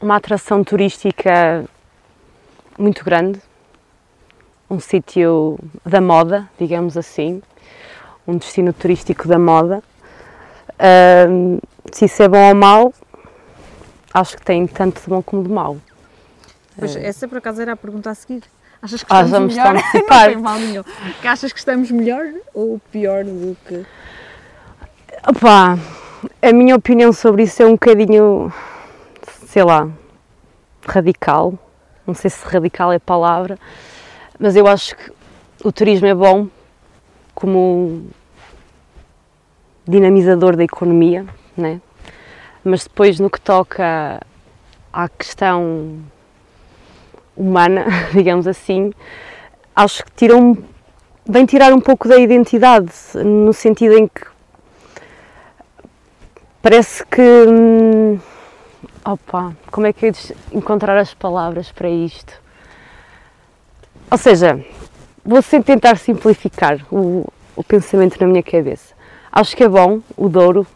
uma atração turística muito grande, um sítio da moda, digamos assim, um destino turístico da moda. Uh, se isso é bom ou mau, acho que tem tanto de bom como de mau. Pois, essa por acaso era a pergunta a seguir. Achas que ah, estamos melhor? Não tem mal nenhum. Que achas que estamos melhor ou pior do que... A minha opinião sobre isso é um bocadinho, sei lá, radical. Não sei se radical é a palavra, mas eu acho que o turismo é bom como dinamizador da economia, né? mas depois no que toca à questão humana, digamos assim, acho que tiram, vem tirar um pouco da identidade, no sentido em que parece que. Hum, opa, como é que de encontrar as palavras para isto? Ou seja, vou tentar simplificar o, o pensamento na minha cabeça. Acho que é bom o Douro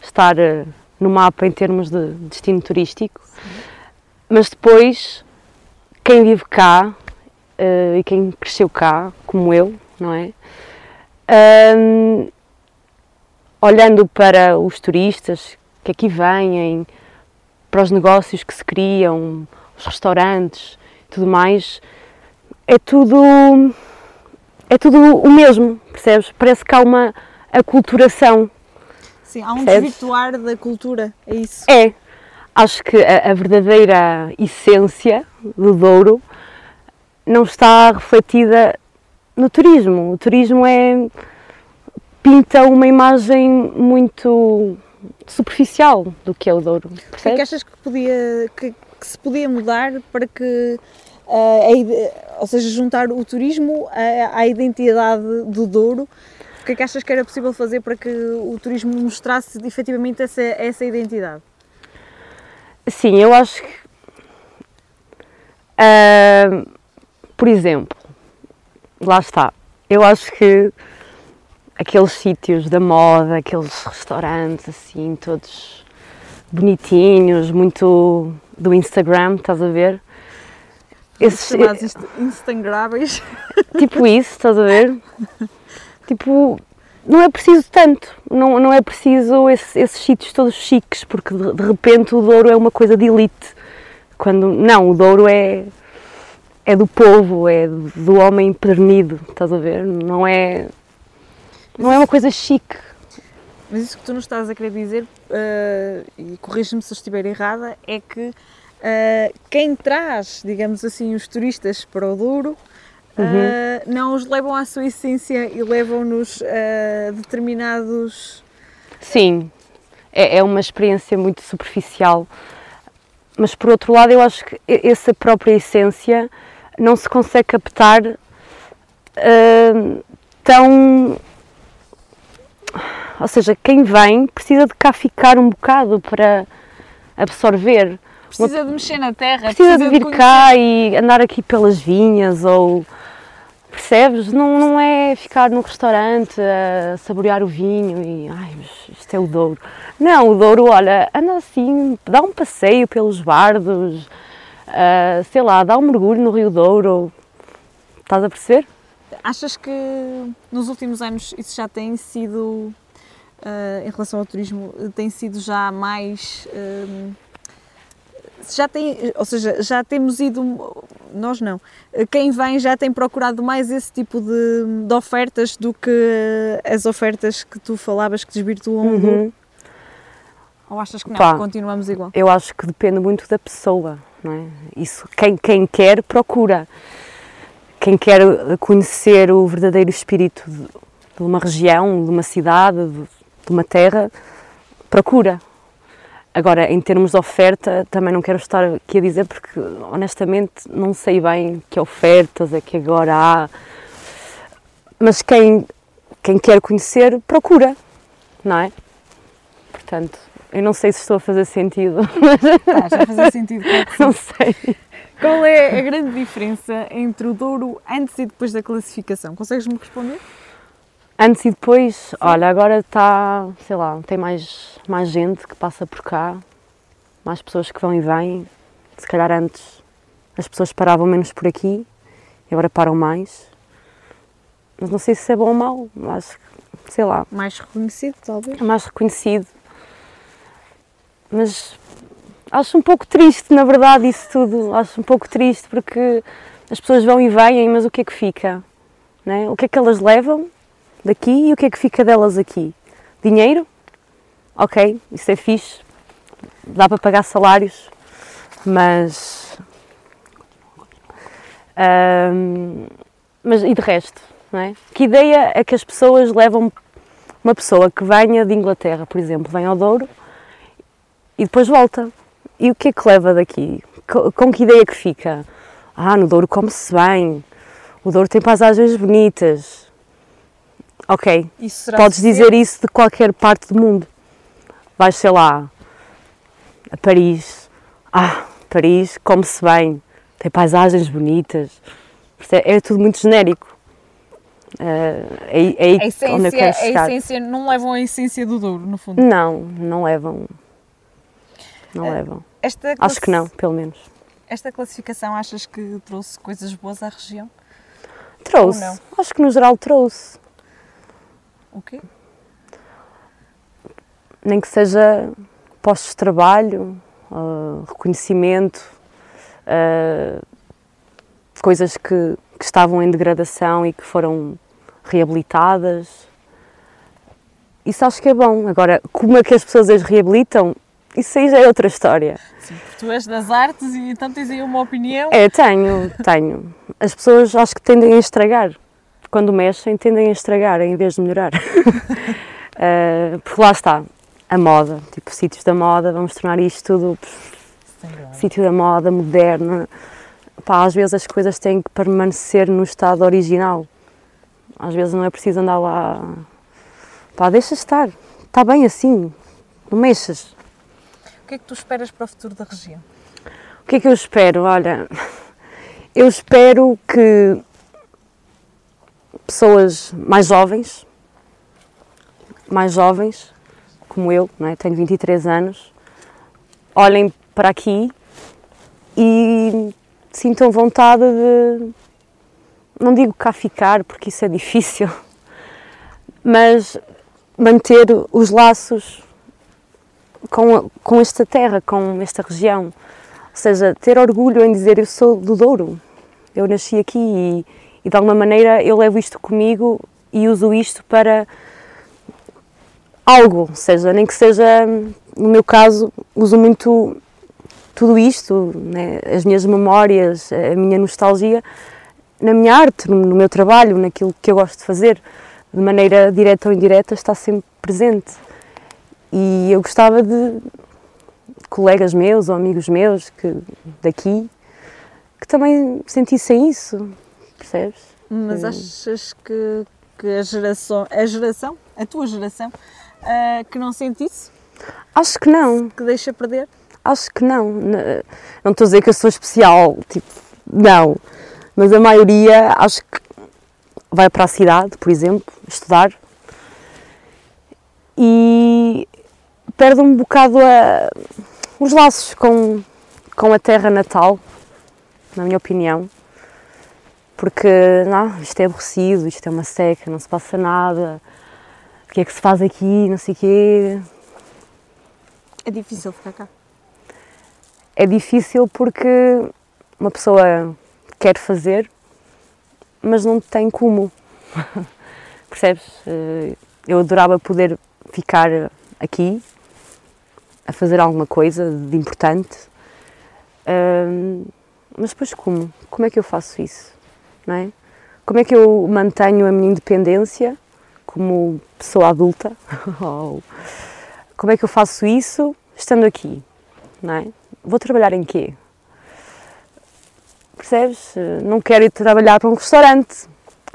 estar uh, no mapa em termos de destino turístico, mas depois quem vive cá uh, e quem cresceu cá, como eu, não é? Um, olhando para os turistas que aqui vêm, para os negócios que se criam, os restaurantes, tudo mais, é tudo é tudo o mesmo, percebes? Parece que há uma aculturação. Sim, há um percebes? desvirtuar da cultura, é isso? É. Acho que a, a verdadeira essência do Douro não está refletida no turismo. O turismo é pinta uma imagem muito superficial do que é o Douro. O que é que achas que, podia, que, que se podia mudar para que uh, ou seja, juntar o turismo à, à identidade do Douro. O que é que achas que era possível fazer para que o turismo mostrasse efetivamente essa, essa identidade? Sim, eu acho que, uh, por exemplo, lá está, eu acho que aqueles sítios da moda, aqueles restaurantes assim, todos bonitinhos, muito do Instagram, estás a ver? esses chamados instagráveis. Tipo isso, estás a ver? tipo, não é preciso tanto, não, não é preciso esse, esses sítios todos chiques, porque de, repente o Douro é uma coisa de elite. Quando, não, o Douro é, é do povo, é do homem pernido, estás a ver? Não é, não é uma coisa chique. Mas isso que tu nos estás a querer dizer, uh, e corrige-me se estiver errada, é que Uh, quem traz, digamos assim, os turistas para o Douro uhum. uh, não os levam à sua essência e levam-nos a determinados. Sim, é, é, uma experiência muito superficial, mas por outro lado, eu acho que essa própria essência não se consegue captar uh, tão. Ou seja, quem vem precisa de cá ficar um bocado para absorver Precisa de mexer na terra. Precisa, precisa de vir de cá e andar aqui pelas vinhas ou. Percebes? Não, não é ficar num restaurante a saborear o vinho e. Ai, isto é o Douro. Não, o Douro, olha, anda assim, dá um passeio pelos bardos, uh, sei lá, dá um mergulho no Rio Douro. Estás a perceber? Achas que nos últimos anos isso já tem sido, uh, em relação ao turismo, tem sido já mais. Uh, já tem, ou seja, já temos ido, nós não, quem vem já tem procurado mais esse tipo de, de ofertas do que as ofertas que tu falavas que desvirtuam uhum. Ou achas que não, Pá, continuamos igual? Eu acho que depende muito da pessoa, não é? Isso, quem, quem quer, procura. Quem quer conhecer o verdadeiro espírito de, de uma região, de uma cidade, de, de uma terra, procura Agora, em termos de oferta, também não quero estar aqui a dizer porque, honestamente, não sei bem que ofertas é que agora há. Mas quem, quem quer conhecer, procura, não é? Portanto, eu não sei se estou a fazer sentido. Estás a fazer sentido, Não sei. Qual é a grande diferença entre o Douro antes e depois da classificação? Consegues-me responder? Antes e depois, olha, agora está, sei lá, tem mais, mais gente que passa por cá, mais pessoas que vão e vêm. Se calhar antes as pessoas paravam menos por aqui e agora param mais. Mas não sei se é bom ou mau, acho que, sei lá. Mais reconhecido, talvez? Mais reconhecido. Mas acho um pouco triste, na verdade, isso tudo. Acho um pouco triste porque as pessoas vão e vêm, mas o que é que fica? Né? O que é que elas levam? Daqui e o que é que fica delas aqui? Dinheiro? Ok, isso é fixe, dá para pagar salários, mas. Mas e de resto? Não é? Que ideia é que as pessoas levam uma pessoa que venha de Inglaterra, por exemplo, vem ao Douro e depois volta. E o que é que leva daqui? Co- Com que ideia que fica? Ah, no Douro come-se bem, o Douro tem paisagens bonitas. Ok, podes dizer isso de qualquer parte do mundo. Vais, sei lá, a Paris. Ah, Paris come-se bem, tem paisagens bonitas. É tudo muito genérico. Eh, é, aí- é aí A onde eu essência, quero a chegar. essência, não levam a essência do Douro, no fundo. Não, não levam. Não Eh, levam. Esta Acho que não, pelo menos. Esta classificação achas que trouxe coisas boas à região? Trouxe. Acho que no geral trouxe. O quê? Nem que seja postos de trabalho, ah, reconhecimento, ah, coisas que, que estavam em degradação e que foram reabilitadas. Isso acho que é bom. Agora, como é que as pessoas as reabilitam? Isso aí já é outra história. Sim, porque tu és das artes e então tens aí uma opinião. É, tenho, tenho. As pessoas acho que tendem a estragar. Quando mexem, tendem a estragar em vez de melhorar. Eh, porque lá está, a moda, tipo sítios da moda, vamos tornar isto tudo sítio da moda, moderno. Pá, às vezes as coisas têm que permanecer no estado original. Às vezes não é preciso andar lá. Pá, deixa estar, está bem assim, não mexas. O que é que tu esperas para o futuro da região? O que é que eu espero? Olha, eu espero que pessoas mais jovens, mais jovens, como eu, não é? tenho 23 anos, olhem para aqui e sintam vontade de, não digo cá ficar, porque isso é difícil, mas manter os laços com, com esta terra, com esta região. Ou seja, ter orgulho em dizer eu sou do Douro, eu nasci aqui e, e de alguma maneira eu levo isto comigo e uso isto para algo, seja, nem que seja, no meu caso, uso muito tudo isto, né, as minhas memórias, a minha nostalgia, na minha arte, no, no meu trabalho, naquilo que eu gosto de fazer, de maneira direta ou indireta, está sempre presente. E eu gostava de colegas meus ou amigos meus que daqui que também sentissem isso, percebes? Mas Hum. achas que, que a geração, a geração, a tua geração, ah, que não sente isso? Acho que não, Que deixa perder? acho que não. Não estou a dizer que eu sou especial, tipo, não. Mas a maioria acho que vai para a cidade, por exemplo, estudar e perde um bocado a- os laços com, com a terra natal, na minha opinião. Porque não, isto é aborrecido, isto é uma seca, não se passa nada, o que é que se faz aqui, não sei o quê. É difícil ficar cá. é difícil porque uma pessoa quer fazer, mas não tem como. Percebes? Eh, Eu adorava poder ficar aqui a fazer alguma coisa de importante, mas depois como? Como é que eu faço isso? Não é? Como é que eu mantenho a minha independência como pessoa adulta? Como é que eu faço isso estando aqui? Não é? Vou trabalhar em quê? Percebes? Não quero ir trabalhar para um restaurante,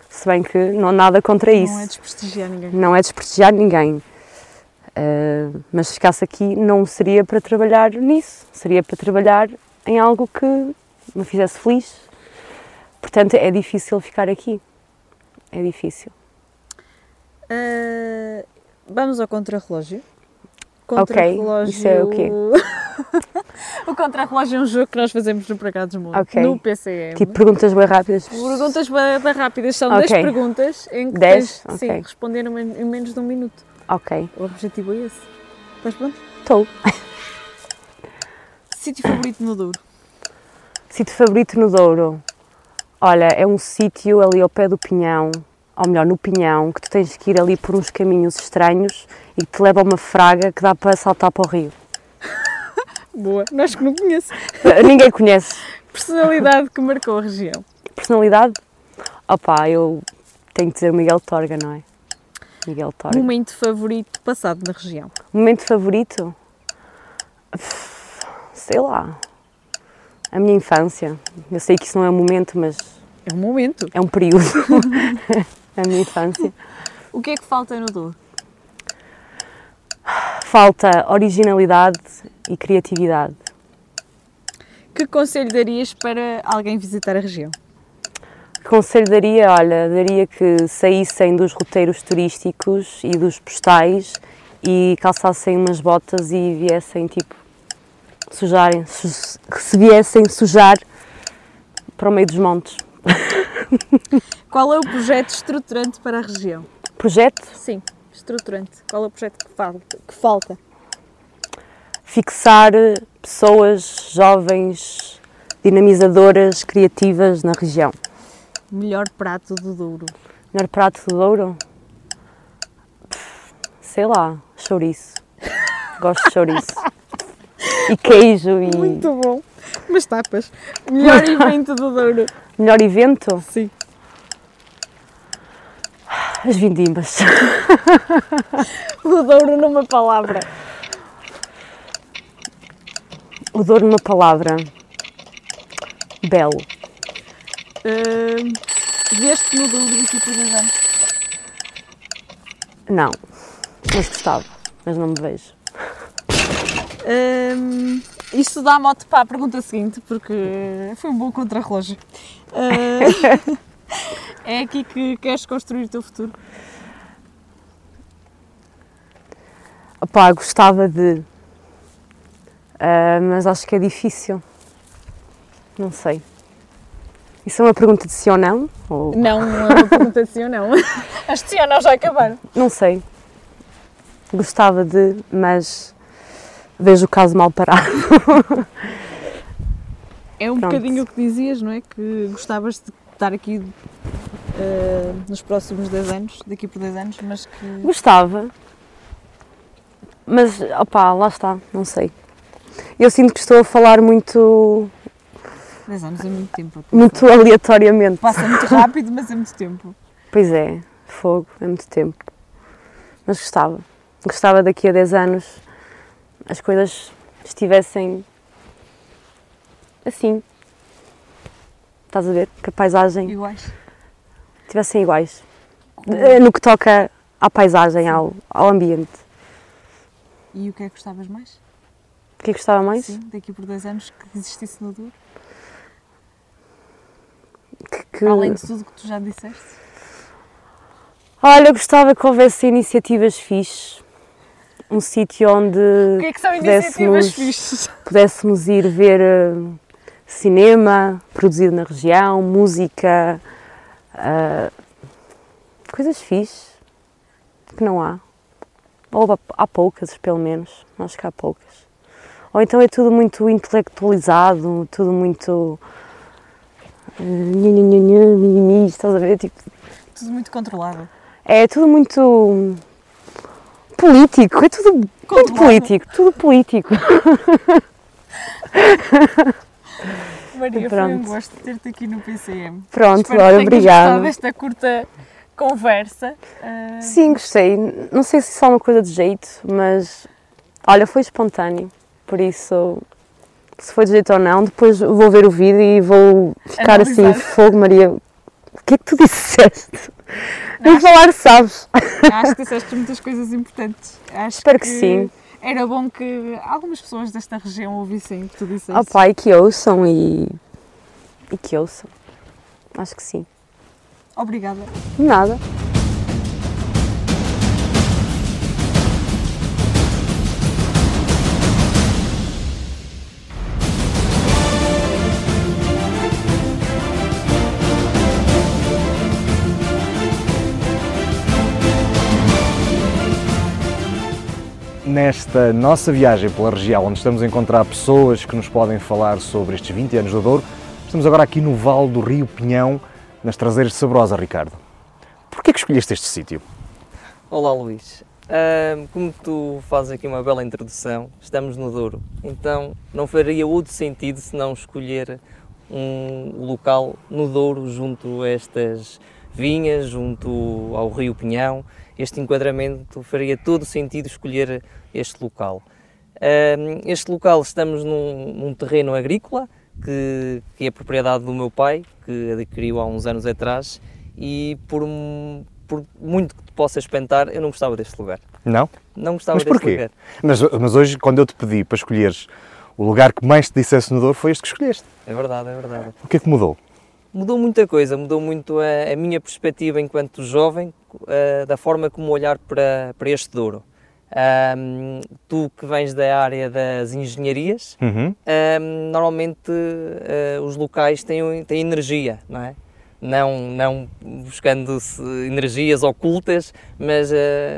se bem que não há nada contra isso. Não é desprestigiar ninguém. Não é desprestigiar ninguém. Eh, mas se ficasse aqui, não seria para trabalhar nisso, seria para trabalhar em algo que me fizesse feliz. Portanto, é difícil ficar aqui. É difícil. Ah, vamos ao contrarrelógio. Ok, isso é o quê? o contrarrelógio é um jogo que nós fazemos no Pregados Mundo, Ok. no PCM. Tipo, perguntas bem rápidas. Perguntas bem rápidas, são Ok. 10 perguntas em que 10? tens sim, Ok. responder em menos de um minuto. Ok, O objetivo é esse. Estás pronto? estou. Sítio favorito no Douro? Sítio favorito no Douro? Olha, é um sítio ali ao pé do Pinhão, ou melhor, no Pinhão, que tu tens que ir ali por uns caminhos estranhos e que te leva a uma fraga que dá para saltar para o rio. Boa, nós que não conheço. Ninguém conhece. Personalidade que marcou a região. Personalidade? Opá, eu tenho que dizer o Miguel Torga, não é? Miguel Torga. Momento favorito passado na região? Momento favorito? Sei lá. A minha infância. Eu sei que isso não é um momento, mas É um momento. é um período. a minha infância. O que é que falta no Douro? Falta originalidade e criatividade. Que conselho darias para alguém visitar a região? Conselho daria, olha, daria que saíssem dos roteiros turísticos e dos postais e calçassem umas botas e viessem tipo sujarem, se viessem sujar para o meio dos montes. Qual é o projeto estruturante para a região? Projeto Sim, estruturante. Qual é o projeto que falta? Que falta? fixar pessoas jovens, dinamizadoras, criativas na região. Melhor prato do Douro. Melhor prato do Douro? Sei lá, chouriço. Gosto de chouriço. E queijo e Muito bom. Mas tapas. Melhor evento do Douro. melhor evento? Sim. As vindimas. O Douro numa palavra. O Douro numa palavra. Belo. Veste no Douro por dois anos. Não. Mas gostava. Mas não me vejo. Ahm, isto dá mote para a pergunta seguinte, porque foi um bom contrarrelógio. Ah, é aqui que queres construir o teu futuro? Opá, gostava de. Ah, mas acho que é difícil. Não sei. Isso é uma pergunta de sim ou não? Ou... Não, não é uma pergunta de sim ou não. As de sim ou não já acabaram. Não sei. Gostava de, mas vejo o caso mal parado. É um Pronto. bocadinho o que dizias, não é? Que gostavas de estar aqui ah, nos próximos 10 anos, daqui por 10 anos, mas que. Gostava. Mas, opá, lá está, não sei. Eu sinto que estou a falar muito, 10 anos é muito tempo. muito aleatoriamente. Passa muito rápido, mas é muito tempo. Pois é, fogo, é muito tempo. Mas gostava. Gostava daqui a 10 anos as coisas estivessem assim. Estás a ver? Que a paisagem Iguais. estivessem iguais. Eh, No que toca à paisagem, ao, ao ambiente. E o que é que gostavas mais? O que é que gostava mais? Sim, daqui por 10 anos que existisse no Douro. Que- que- Além de tudo que tu já disseste. Olha, eu gostava que houvesse iniciativas fixes. Um sítio onde é Pudéssemos- pudéssemos ir ver eh, cinema produzido na região, música, ah, coisas fixes que não há. Ou há- poucas, pelo menos. Acho que há poucas. Ou então é tudo muito intelectualizado, tudo muito. eh, mimimi, estás a ver? Tipo, Tudo muito controlado. é tudo muito político, é tudo muito político, tudo político. Maria, foi um Pronto. gosto de ter-te aqui no PCM. Pronto, Espero olha, obrigada. desta curta conversa. Ah, Sim, gostei. Não sei se isso é uma coisa de jeito, mas olha, foi espontâneo. Por isso, se foi de jeito ou não, depois vou ver o vídeo e vou ficar assim, Analisar. fogo, Maria. O que é que tu disseste? Nem Acho- falar sabes. Acho que disseste muitas coisas importantes. Acho Espero que sim. Era bom que algumas pessoas desta região ouvissem o que tu disseste. Oh pai, que ouçam e. e que ouçam. Acho que sim. Obrigada. Nada. Nesta nossa viagem pela região, onde estamos a encontrar pessoas que nos podem falar sobre estes 20 anos do Douro, estamos agora aqui no Vale do Rio Pinhão, nas traseiras de Sabrosa, Ricardo. Porquê que escolheste este sítio? Olá Luís, como tu fazes aqui uma bela introdução, estamos no Douro, então não faria outro sentido se não escolher um local no Douro junto a estas vinhas, junto ao Rio Pinhão. Este enquadramento faria todo sentido escolher este local. Este local estamos num, num terreno agrícola que, que, é propriedade do meu pai, que adquiriu há uns anos atrás e por, por muito que te possa espantar, eu não gostava deste lugar. Não? Não gostava mas deste porquê? lugar. Mas, mas hoje, quando eu te pedi para escolheres o lugar que mais te dissesse no Douro, foi este que escolheste. É verdade, é verdade. O que é que mudou? Mudou muita coisa, mudou muito a, a minha perspectiva enquanto jovem, uh, da forma como olhar para, para este Douro. Um, tu que vens da área das engenharias, Uhum. um, normalmente uh, os locais têm, têm energia, não é? Não, não buscando energias ocultas, mas uh,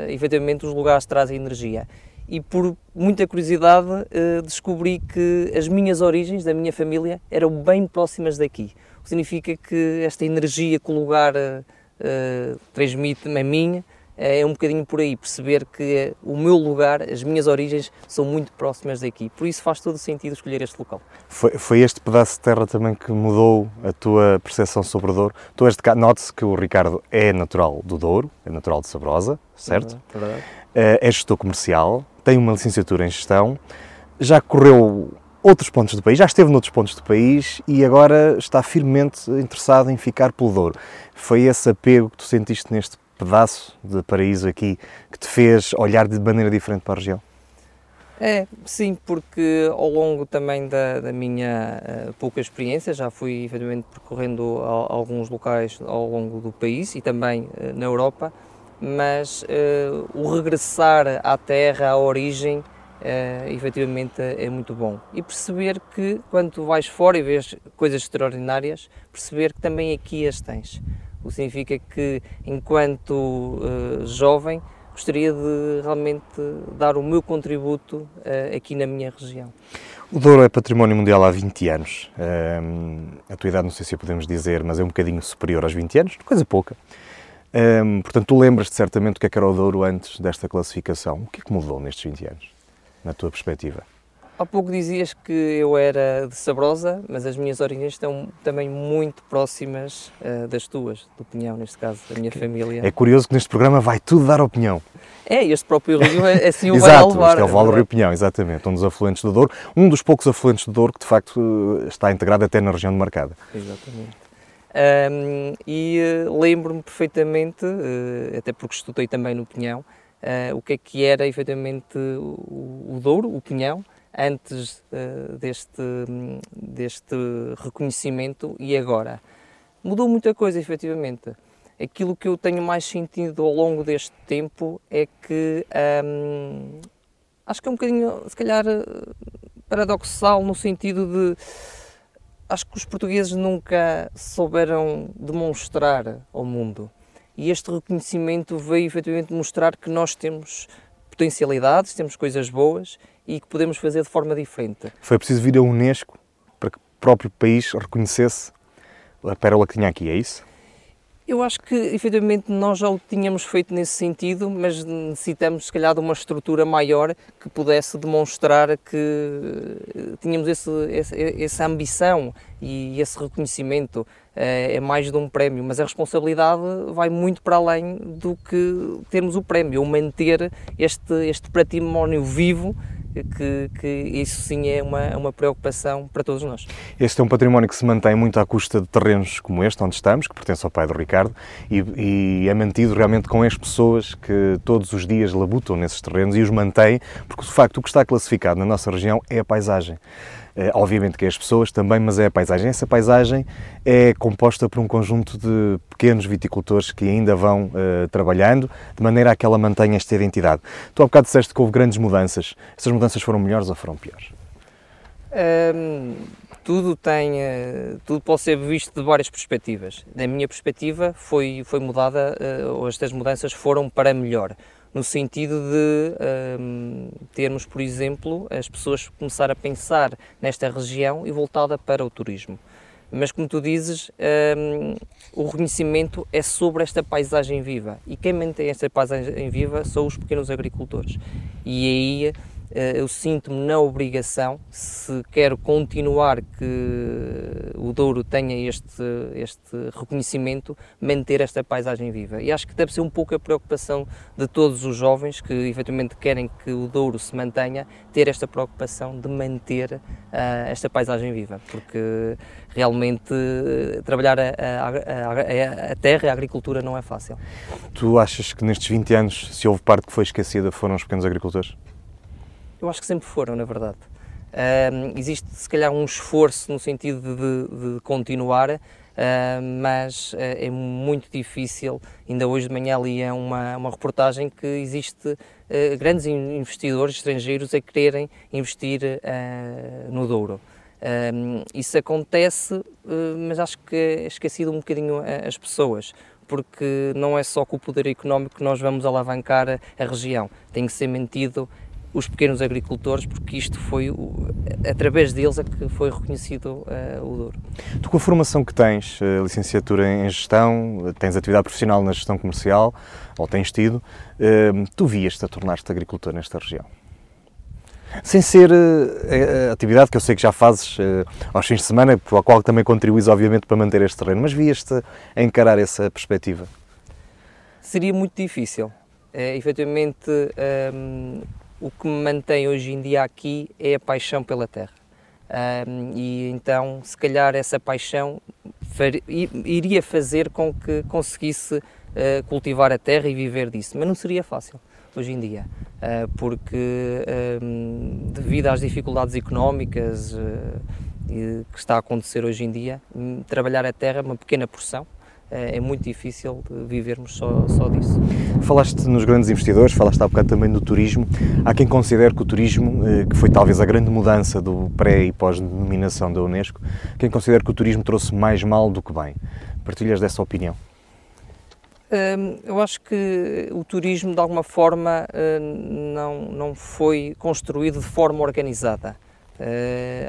efetivamente os lugares trazem energia. E por muita curiosidade uh, descobri que as minhas origens, da minha família, eram bem próximas daqui. O que significa que esta energia que o lugar uh, transmite-me a mim é um bocadinho por aí, perceber que o meu lugar, as minhas origens, são muito próximas daqui. Por isso faz todo o sentido escolher este local. Foi, foi este pedaço de terra também que mudou a tua percepção sobre o Douro? Tu és de cá, note-se que o Ricardo é natural do Douro, é natural de Sabrosa, certo? Verdade. Uh, é gestor comercial, tem uma licenciatura em gestão, já correu outros pontos do país, já esteve noutros pontos do país e agora está firmemente interessado em ficar pelo Douro. Foi esse apego que tu sentiste neste pedaço de paraíso aqui que te fez olhar de maneira diferente para a região? É, sim, porque ao longo também da, da minha uh, pouca experiência, já fui efetivamente percorrendo a, alguns locais ao longo do país e também uh, na Europa, mas uh, o regressar à terra, à origem, uh, efetivamente é muito bom. E perceber que quando tu vais fora e vês coisas extraordinárias, perceber que também aqui as tens. O que significa que, enquanto uh, jovem, gostaria de realmente dar o meu contributo uh, aqui na minha região. O Douro é património mundial há 20 anos. Um, a tua idade não sei se podemos dizer, mas é um bocadinho superior aos 20 anos, coisa pouca. Um, portanto, tu lembras-te certamente do que, é que era o Douro antes desta classificação. O que é que mudou nestes 20 anos, na tua perspectiva? Há pouco dizias que eu era de Sabrosa, mas as minhas origens estão também muito próximas uh, das tuas, do Pinhão, neste caso, da minha família. É curioso que neste programa vai tudo dar opinião. É, este próprio rio é assim o Exato, vai levar. este é o Vale do Rio Pinhão, exatamente, um dos afluentes do Douro, um dos poucos afluentes do Douro que de facto está integrado até na região de Marcada. Exatamente. Um, e uh, lembro-me perfeitamente, uh, até porque estudei também no Pinhão, uh, o que é que era efetivamente o, o Douro, o Pinhão, antes deste, deste reconhecimento e agora. Mudou muita coisa, efetivamente. Aquilo que eu tenho mais sentido ao longo deste tempo é que um, acho que é um bocadinho, se calhar, paradoxal no sentido de acho que os portugueses nunca souberam demonstrar ao mundo. E este reconhecimento veio efetivamente mostrar que nós temos potencialidades, temos coisas boas e que podemos fazer de forma diferente. Foi preciso vir a Unesco para que o próprio país reconhecesse a pérola que tinha aqui, é isso? Eu acho que, efetivamente, nós já o tínhamos feito nesse sentido, mas necessitamos, se calhar, de uma estrutura maior que pudesse demonstrar que tínhamos esse, esse, essa ambição e esse reconhecimento. É mais de um prémio, mas a responsabilidade vai muito para além do que termos o prémio, manter este, este património vivo que, que, isso sim é uma, uma preocupação para todos nós. Este é um património que se mantém muito à custa de terrenos como este, onde estamos, que pertence ao pai do Ricardo, e, e é mantido realmente com as pessoas que todos os dias labutam nesses terrenos e os mantêm, porque de facto o que está classificado na nossa região é a paisagem. É, obviamente que é as pessoas também, mas é a paisagem. Essa paisagem é composta por um conjunto de pequenos viticultores que ainda vão uh, trabalhando de maneira a que ela mantenha esta identidade. Tu há bocado disseste que houve grandes mudanças. Essas mudanças foram melhores ou foram piores? Tudo tem, uh, tudo pode ser visto de várias perspectivas. Da minha perspectiva, foi, foi mudada, uh, estas mudanças foram para melhor no sentido de termos, por exemplo, as pessoas começar a pensar nesta região e voltada para o turismo. Mas, como tu dizes, o reconhecimento é sobre esta paisagem viva e quem mantém esta paisagem viva são os pequenos agricultores. E aí eh, eu sinto-me na obrigação, se quero continuar que o Douro tenha este, este reconhecimento, manter esta paisagem viva. E acho que deve ser um pouco a preocupação de todos os jovens que efetivamente querem que o Douro se mantenha, ter esta preocupação de manter uh, esta paisagem viva, porque realmente trabalhar a, a, a, a, terra a agricultura não é fácil. Tu achas que nestes 20 anos, se houve parte que foi esquecida, foram os pequenos agricultores? Eu acho que sempre foram, na verdade. Uh, existe, se calhar, um esforço no sentido de, de continuar, uh, mas uh, é muito difícil. Ainda hoje de manhã li uma, uma reportagem que existe ah, grandes investidores estrangeiros a quererem investir no Douro. isso acontece, mas acho que é esquecido um bocadinho as pessoas porque não é só com o poder económico que nós vamos alavancar a região, tem que ser mantido os pequenos agricultores, porque isto foi, através deles, é que foi reconhecido uh, o Douro. Tu, com a formação que tens, uh, licenciatura em gestão, tens atividade profissional na gestão comercial, ou tens tido, uh, tu vias-te a tornar-te agricultor nesta região? Sem ser a atividade que eu sei que já fazes aos fins de semana, a qual também contribuis, obviamente, para manter este terreno, mas vias-te a encarar essa perspectiva? Seria muito difícil. É, efetivamente, um, o que me mantém hoje em dia aqui é a paixão pela terra. Um, e então, se calhar, essa paixão iria fazer com que conseguisse uh, cultivar a terra e viver disso, mas não seria fácil hoje em dia, uh, porque devido às dificuldades económicas uh, que está a acontecer hoje em dia, hum, trabalhar a terra é uma pequena porção é, é muito difícil vivermos só, só disso. Falaste nos grandes investidores, falaste há bocado também do turismo. Há quem considere que o turismo, eh, que foi talvez a grande mudança do pré e pós-denominação da Unesco, quem considera que o turismo trouxe mais mal do que bem. Partilhas dessa opinião? Hum, eu acho que o turismo, de alguma forma, hum, não, não foi construído de forma organizada. Hum,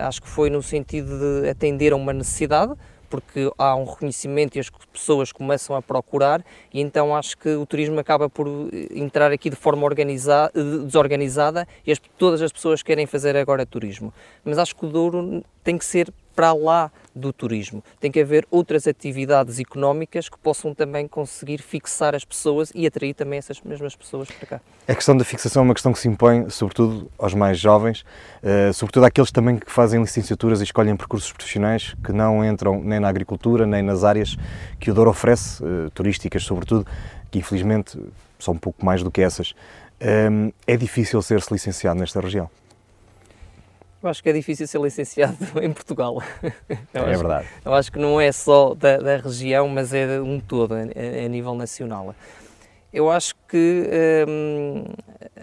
acho que foi no sentido de atender a uma necessidade, porque há um reconhecimento e as pessoas começam a procurar e então acho que o turismo acaba por entrar aqui de forma organizada, desorganizada e as, todas as pessoas querem fazer agora turismo. Mas acho que o Douro tem que ser para lá do turismo. Tem que haver outras atividades económicas que possam também conseguir fixar as pessoas e atrair também essas mesmas pessoas para cá. A questão da fixação é uma questão que se impõe, sobretudo aos mais jovens, uh, sobretudo àqueles também que fazem licenciaturas e escolhem percursos profissionais que não entram nem na agricultura, nem nas áreas que o Douro oferece, uh, turísticas sobretudo, que infelizmente são um pouco mais do que essas. Um, é difícil ser-se licenciado nesta região? Eu acho que é difícil ser licenciado em Portugal. Eu é acho, verdade. Eu acho que não é só da, da região, mas é um todo, a, a, nível nacional. Eu acho que hum,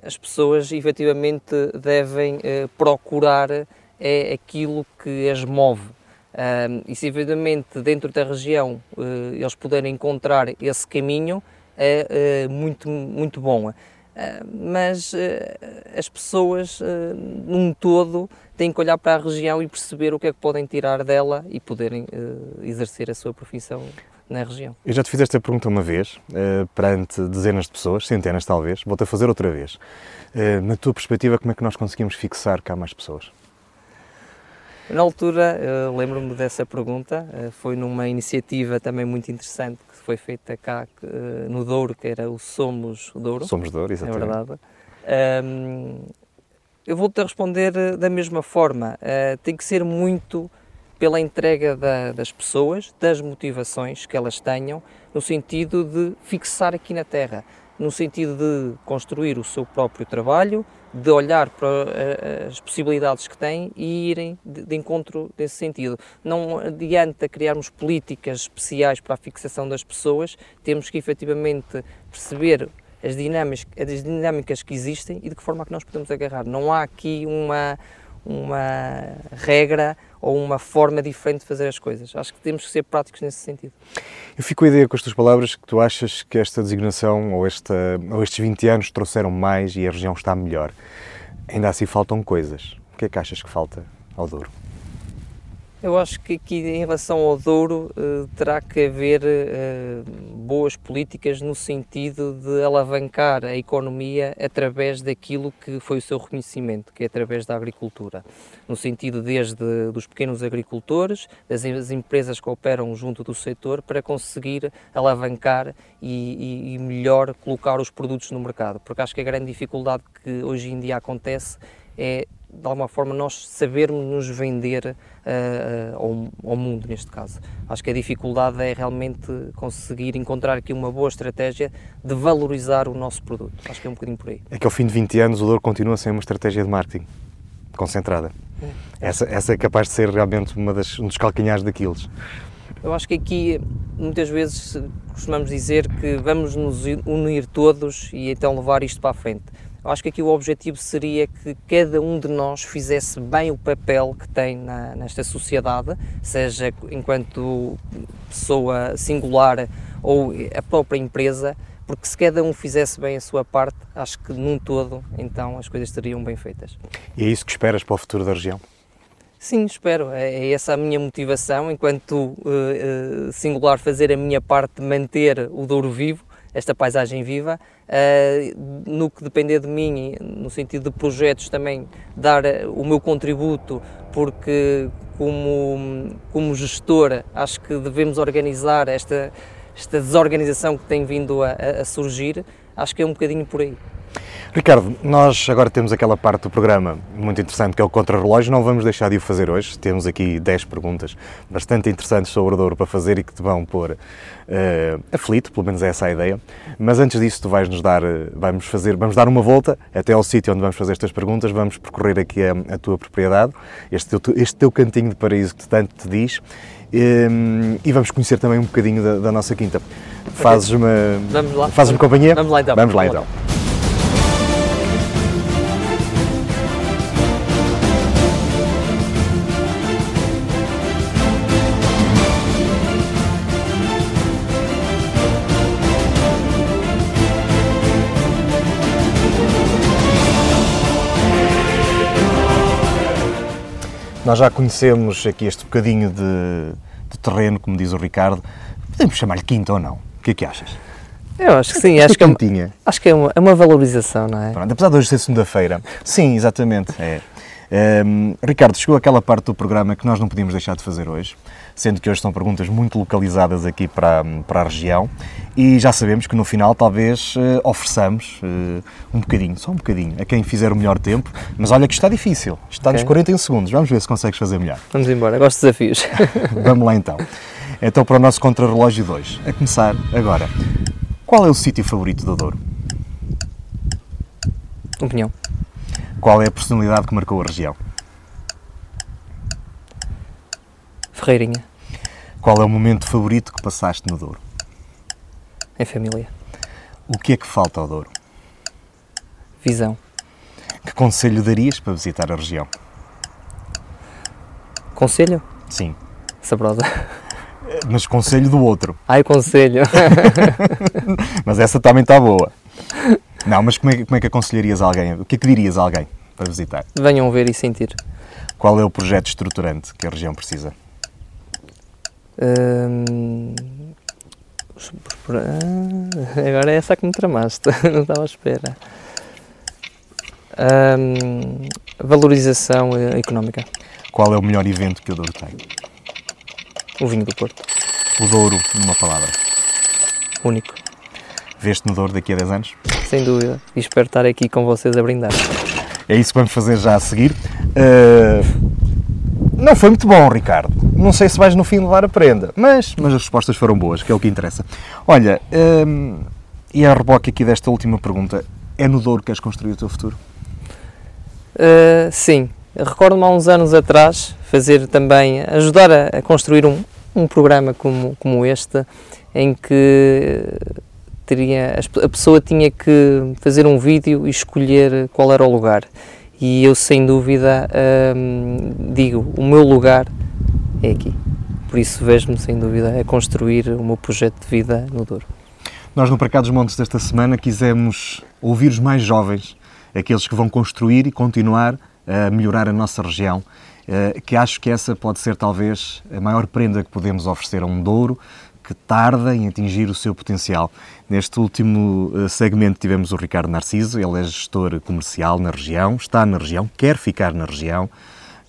as pessoas efetivamente devem uh, procurar é aquilo que as move. Um, e se efetivamente dentro da região uh, eles puderem encontrar esse caminho, é uh, muito, muito bom. Mas ah, as pessoas, ah, num todo, têm que olhar para a região e perceber o que é que podem tirar dela e poderem exercer a sua profissão na região. Eu já te fiz esta pergunta uma vez, perante dezenas de pessoas, centenas talvez, vou-te a fazer outra vez. na tua perspectiva, como é que nós conseguimos fixar cá mais pessoas? Na altura, lembro-me dessa pergunta, foi numa iniciativa também muito interessante foi feita cá no Douro, que era o Somos Douro. Somos Douro, exatamente. É verdade. Um, eu vou-te responder da mesma forma. Uh, tem que ser muito pela entrega da, das pessoas, das motivações que elas tenham, no sentido de fixar aqui na Terra, no sentido de construir o seu próprio trabalho, de olhar para eh, as possibilidades que têm e irem de, encontro desse sentido. Não adianta criarmos políticas especiais para a fixação das pessoas, temos que efetivamente perceber as dinâmicas, as dinâmicas que existem e de que forma é que nós podemos agarrar. Não há aqui uma, uma regra ou uma forma diferente de fazer as coisas. Acho que temos que ser práticos nesse sentido. Eu fico a ideia com as tuas palavras que tu achas que esta designação ou, esta, ou estes 20 anos trouxeram mais e a região está melhor. Ainda assim faltam coisas. O que é que achas que falta ao Douro? Eu acho que aqui em relação ao Douro uh, terá que haver uh, boas políticas no sentido de alavancar a economia através daquilo que foi o seu reconhecimento, que é através da agricultura. No sentido desde dos pequenos agricultores, das empresas que operam junto do setor, para conseguir alavancar e, e melhor colocar os produtos no mercado. Porque acho que a grande dificuldade que hoje em dia acontece é de alguma forma nós sabermos nos vender uh, ao, ao, mundo neste caso. Acho que a dificuldade é realmente conseguir encontrar aqui uma boa estratégia de valorizar o nosso produto. Acho que é um bocadinho por aí. É que ao fim de 20 anos o Douro continua a ser uma estratégia de marketing concentrada. É. Essa, essa é capaz de ser realmente uma das, um dos calcanhares daqueles. Eu acho que aqui muitas vezes costumamos dizer que vamos nos unir todos e então levar isto para a frente eu acho que aqui o objetivo seria que cada um de nós fizesse bem o papel que tem na, nesta sociedade, seja enquanto pessoa singular ou a própria empresa, porque se cada um fizesse bem a sua parte, acho que num todo, então as coisas estariam bem feitas. E é isso que esperas para o futuro da região? Sim, espero. É, é essa a minha motivação, enquanto uh, uh, singular, fazer a minha parte manter o Douro vivo esta paisagem viva. Uh, no que depender de mim, no sentido de projetos, também dar eh, o meu contributo, porque como, como gestor acho que devemos organizar esta, esta desorganização que tem vindo a, a surgir, acho que é um bocadinho por aí. Ricardo, nós agora temos aquela parte do programa muito interessante que é o contrarrelógio, não vamos deixar de o fazer hoje. Temos aqui 10 perguntas bastante interessantes sobre o Douro para fazer e que te vão pôr uh, aflito, pelo menos é essa a ideia. Mas antes disso, tu vais nos dar, eh, vamos fazer, vamos dar uma volta até ao sítio onde vamos fazer estas perguntas, vamos percorrer aqui a, a tua propriedade, este teu, este teu cantinho de paraíso que tanto te diz. Um, ehm, e vamos conhecer também um bocadinho da, da nossa quinta. Fazes-me fazes companhia? Vamos lá então. Vamos lá então. Nós já conhecemos aqui este bocadinho de, de terreno, como diz o Ricardo. Podemos chamar-lhe quinta ou não? O que é que achas? Eu acho que sim, acho que, é, acho que é uma, é uma valorização, não é? Pronto, apesar de hoje ser segunda-feira. Sim, exatamente. É. Um, Ricardo, chegou aquela parte do programa que nós não podíamos deixar de fazer hoje, sendo que hoje são perguntas muito localizadas aqui para, para a região e já sabemos que no final talvez uh, ofereçamos uh, um bocadinho, só um bocadinho, a quem fizer o melhor tempo, mas olha que está difícil, está okay. nos 41 segundos, vamos ver se consegues fazer melhor. Vamos embora, gosto de desafios. vamos lá então. Então para o nosso contrarrelógio 2, a começar agora, qual é o sítio favorito do Douro? Opinião. Qual é a personalidade que marcou a região? Ferreirinha. Qual é o momento favorito que passaste no Douro? Em família. O que é que falta ao Douro? Visão. Que conselho darias para visitar a região? Conselho? Sim. Sabrosa. Mas conselho do outro. Ai, conselho. Mas essa também está boa. Não, mas como é, como é que aconselharias alguém? O que é que dirias a alguém para visitar? Venham ver e sentir. Qual é o projeto estruturante que a região precisa? Hum, agora é essa que me tramaste, não estava à espera. Hum, valorização económica. Qual é o melhor evento que o Douro tem? O vinho do Porto. O Douro, numa palavra. Único. Veste no Douro daqui a 10 anos? Sem dúvida. E espero estar aqui com vocês a brindar. É isso que vamos fazer já a seguir. Uh, não foi muito bom, Ricardo. Não sei se vais no fim levar a prenda, mas, mas as respostas foram boas, que é o que interessa. Olha, uh, e a reboque aqui desta última pergunta, é no Douro que queres construir o teu futuro? Uh, sim. Recordo-me há uns anos atrás fazer também, ajudar a, a construir um, um programa como, como este, em que teria, a pessoa tinha que fazer um vídeo e escolher qual era o lugar. E eu, sem dúvida, hum, digo: o meu lugar é aqui. Por isso, vejo-me, sem dúvida, a construir o meu projeto de vida no Douro. Nós, no Parcado dos Montes desta semana, quisemos ouvir os mais jovens, aqueles que vão construir e continuar a melhorar a nossa região eh, que acho que essa pode ser talvez a maior prenda que podemos oferecer a um Douro que tarda em atingir o seu potencial. Neste último eh, segmento tivemos o Ricardo Narciso, ele é gestor comercial na região, está na região, quer ficar na região.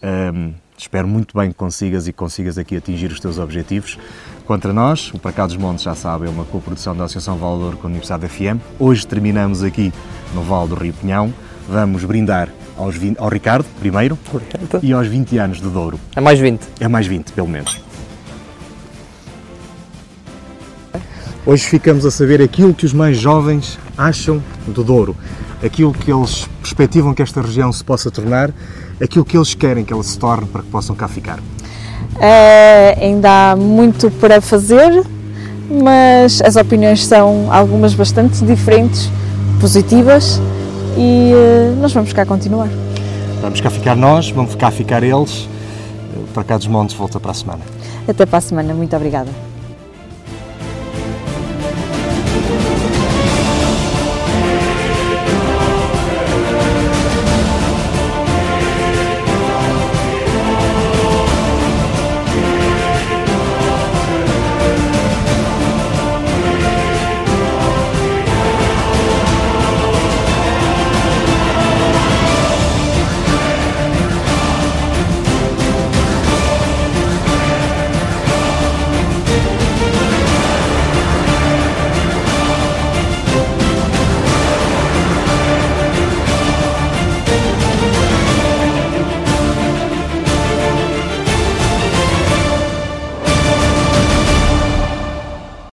Um, espero muito bem que consigas e consigas aqui atingir os teus objetivos. Contra nós, o Para Cá dos Montes, já sabe, é uma coprodução da Associação Valor com a Universidade FM. Hoje terminamos aqui no Val do Rio Pinhão. Vamos brindar aos 20, ao Ricardo, primeiro, Obrigado. e aos 20 anos de Douro. É mais 20. É mais 20, pelo menos. Hoje ficamos a saber aquilo que os mais jovens acham do Douro, aquilo que eles perspectivam que esta região se possa tornar, aquilo que eles querem que ela se torne para que possam cá ficar. Eh, ainda há muito para fazer, mas as opiniões são algumas bastante diferentes, positivas e eh, nós vamos cá continuar. Vamos cá ficar nós, vamos cá ficar eles. Para cá dos Montes volta para a semana. Até para a semana, muito obrigada.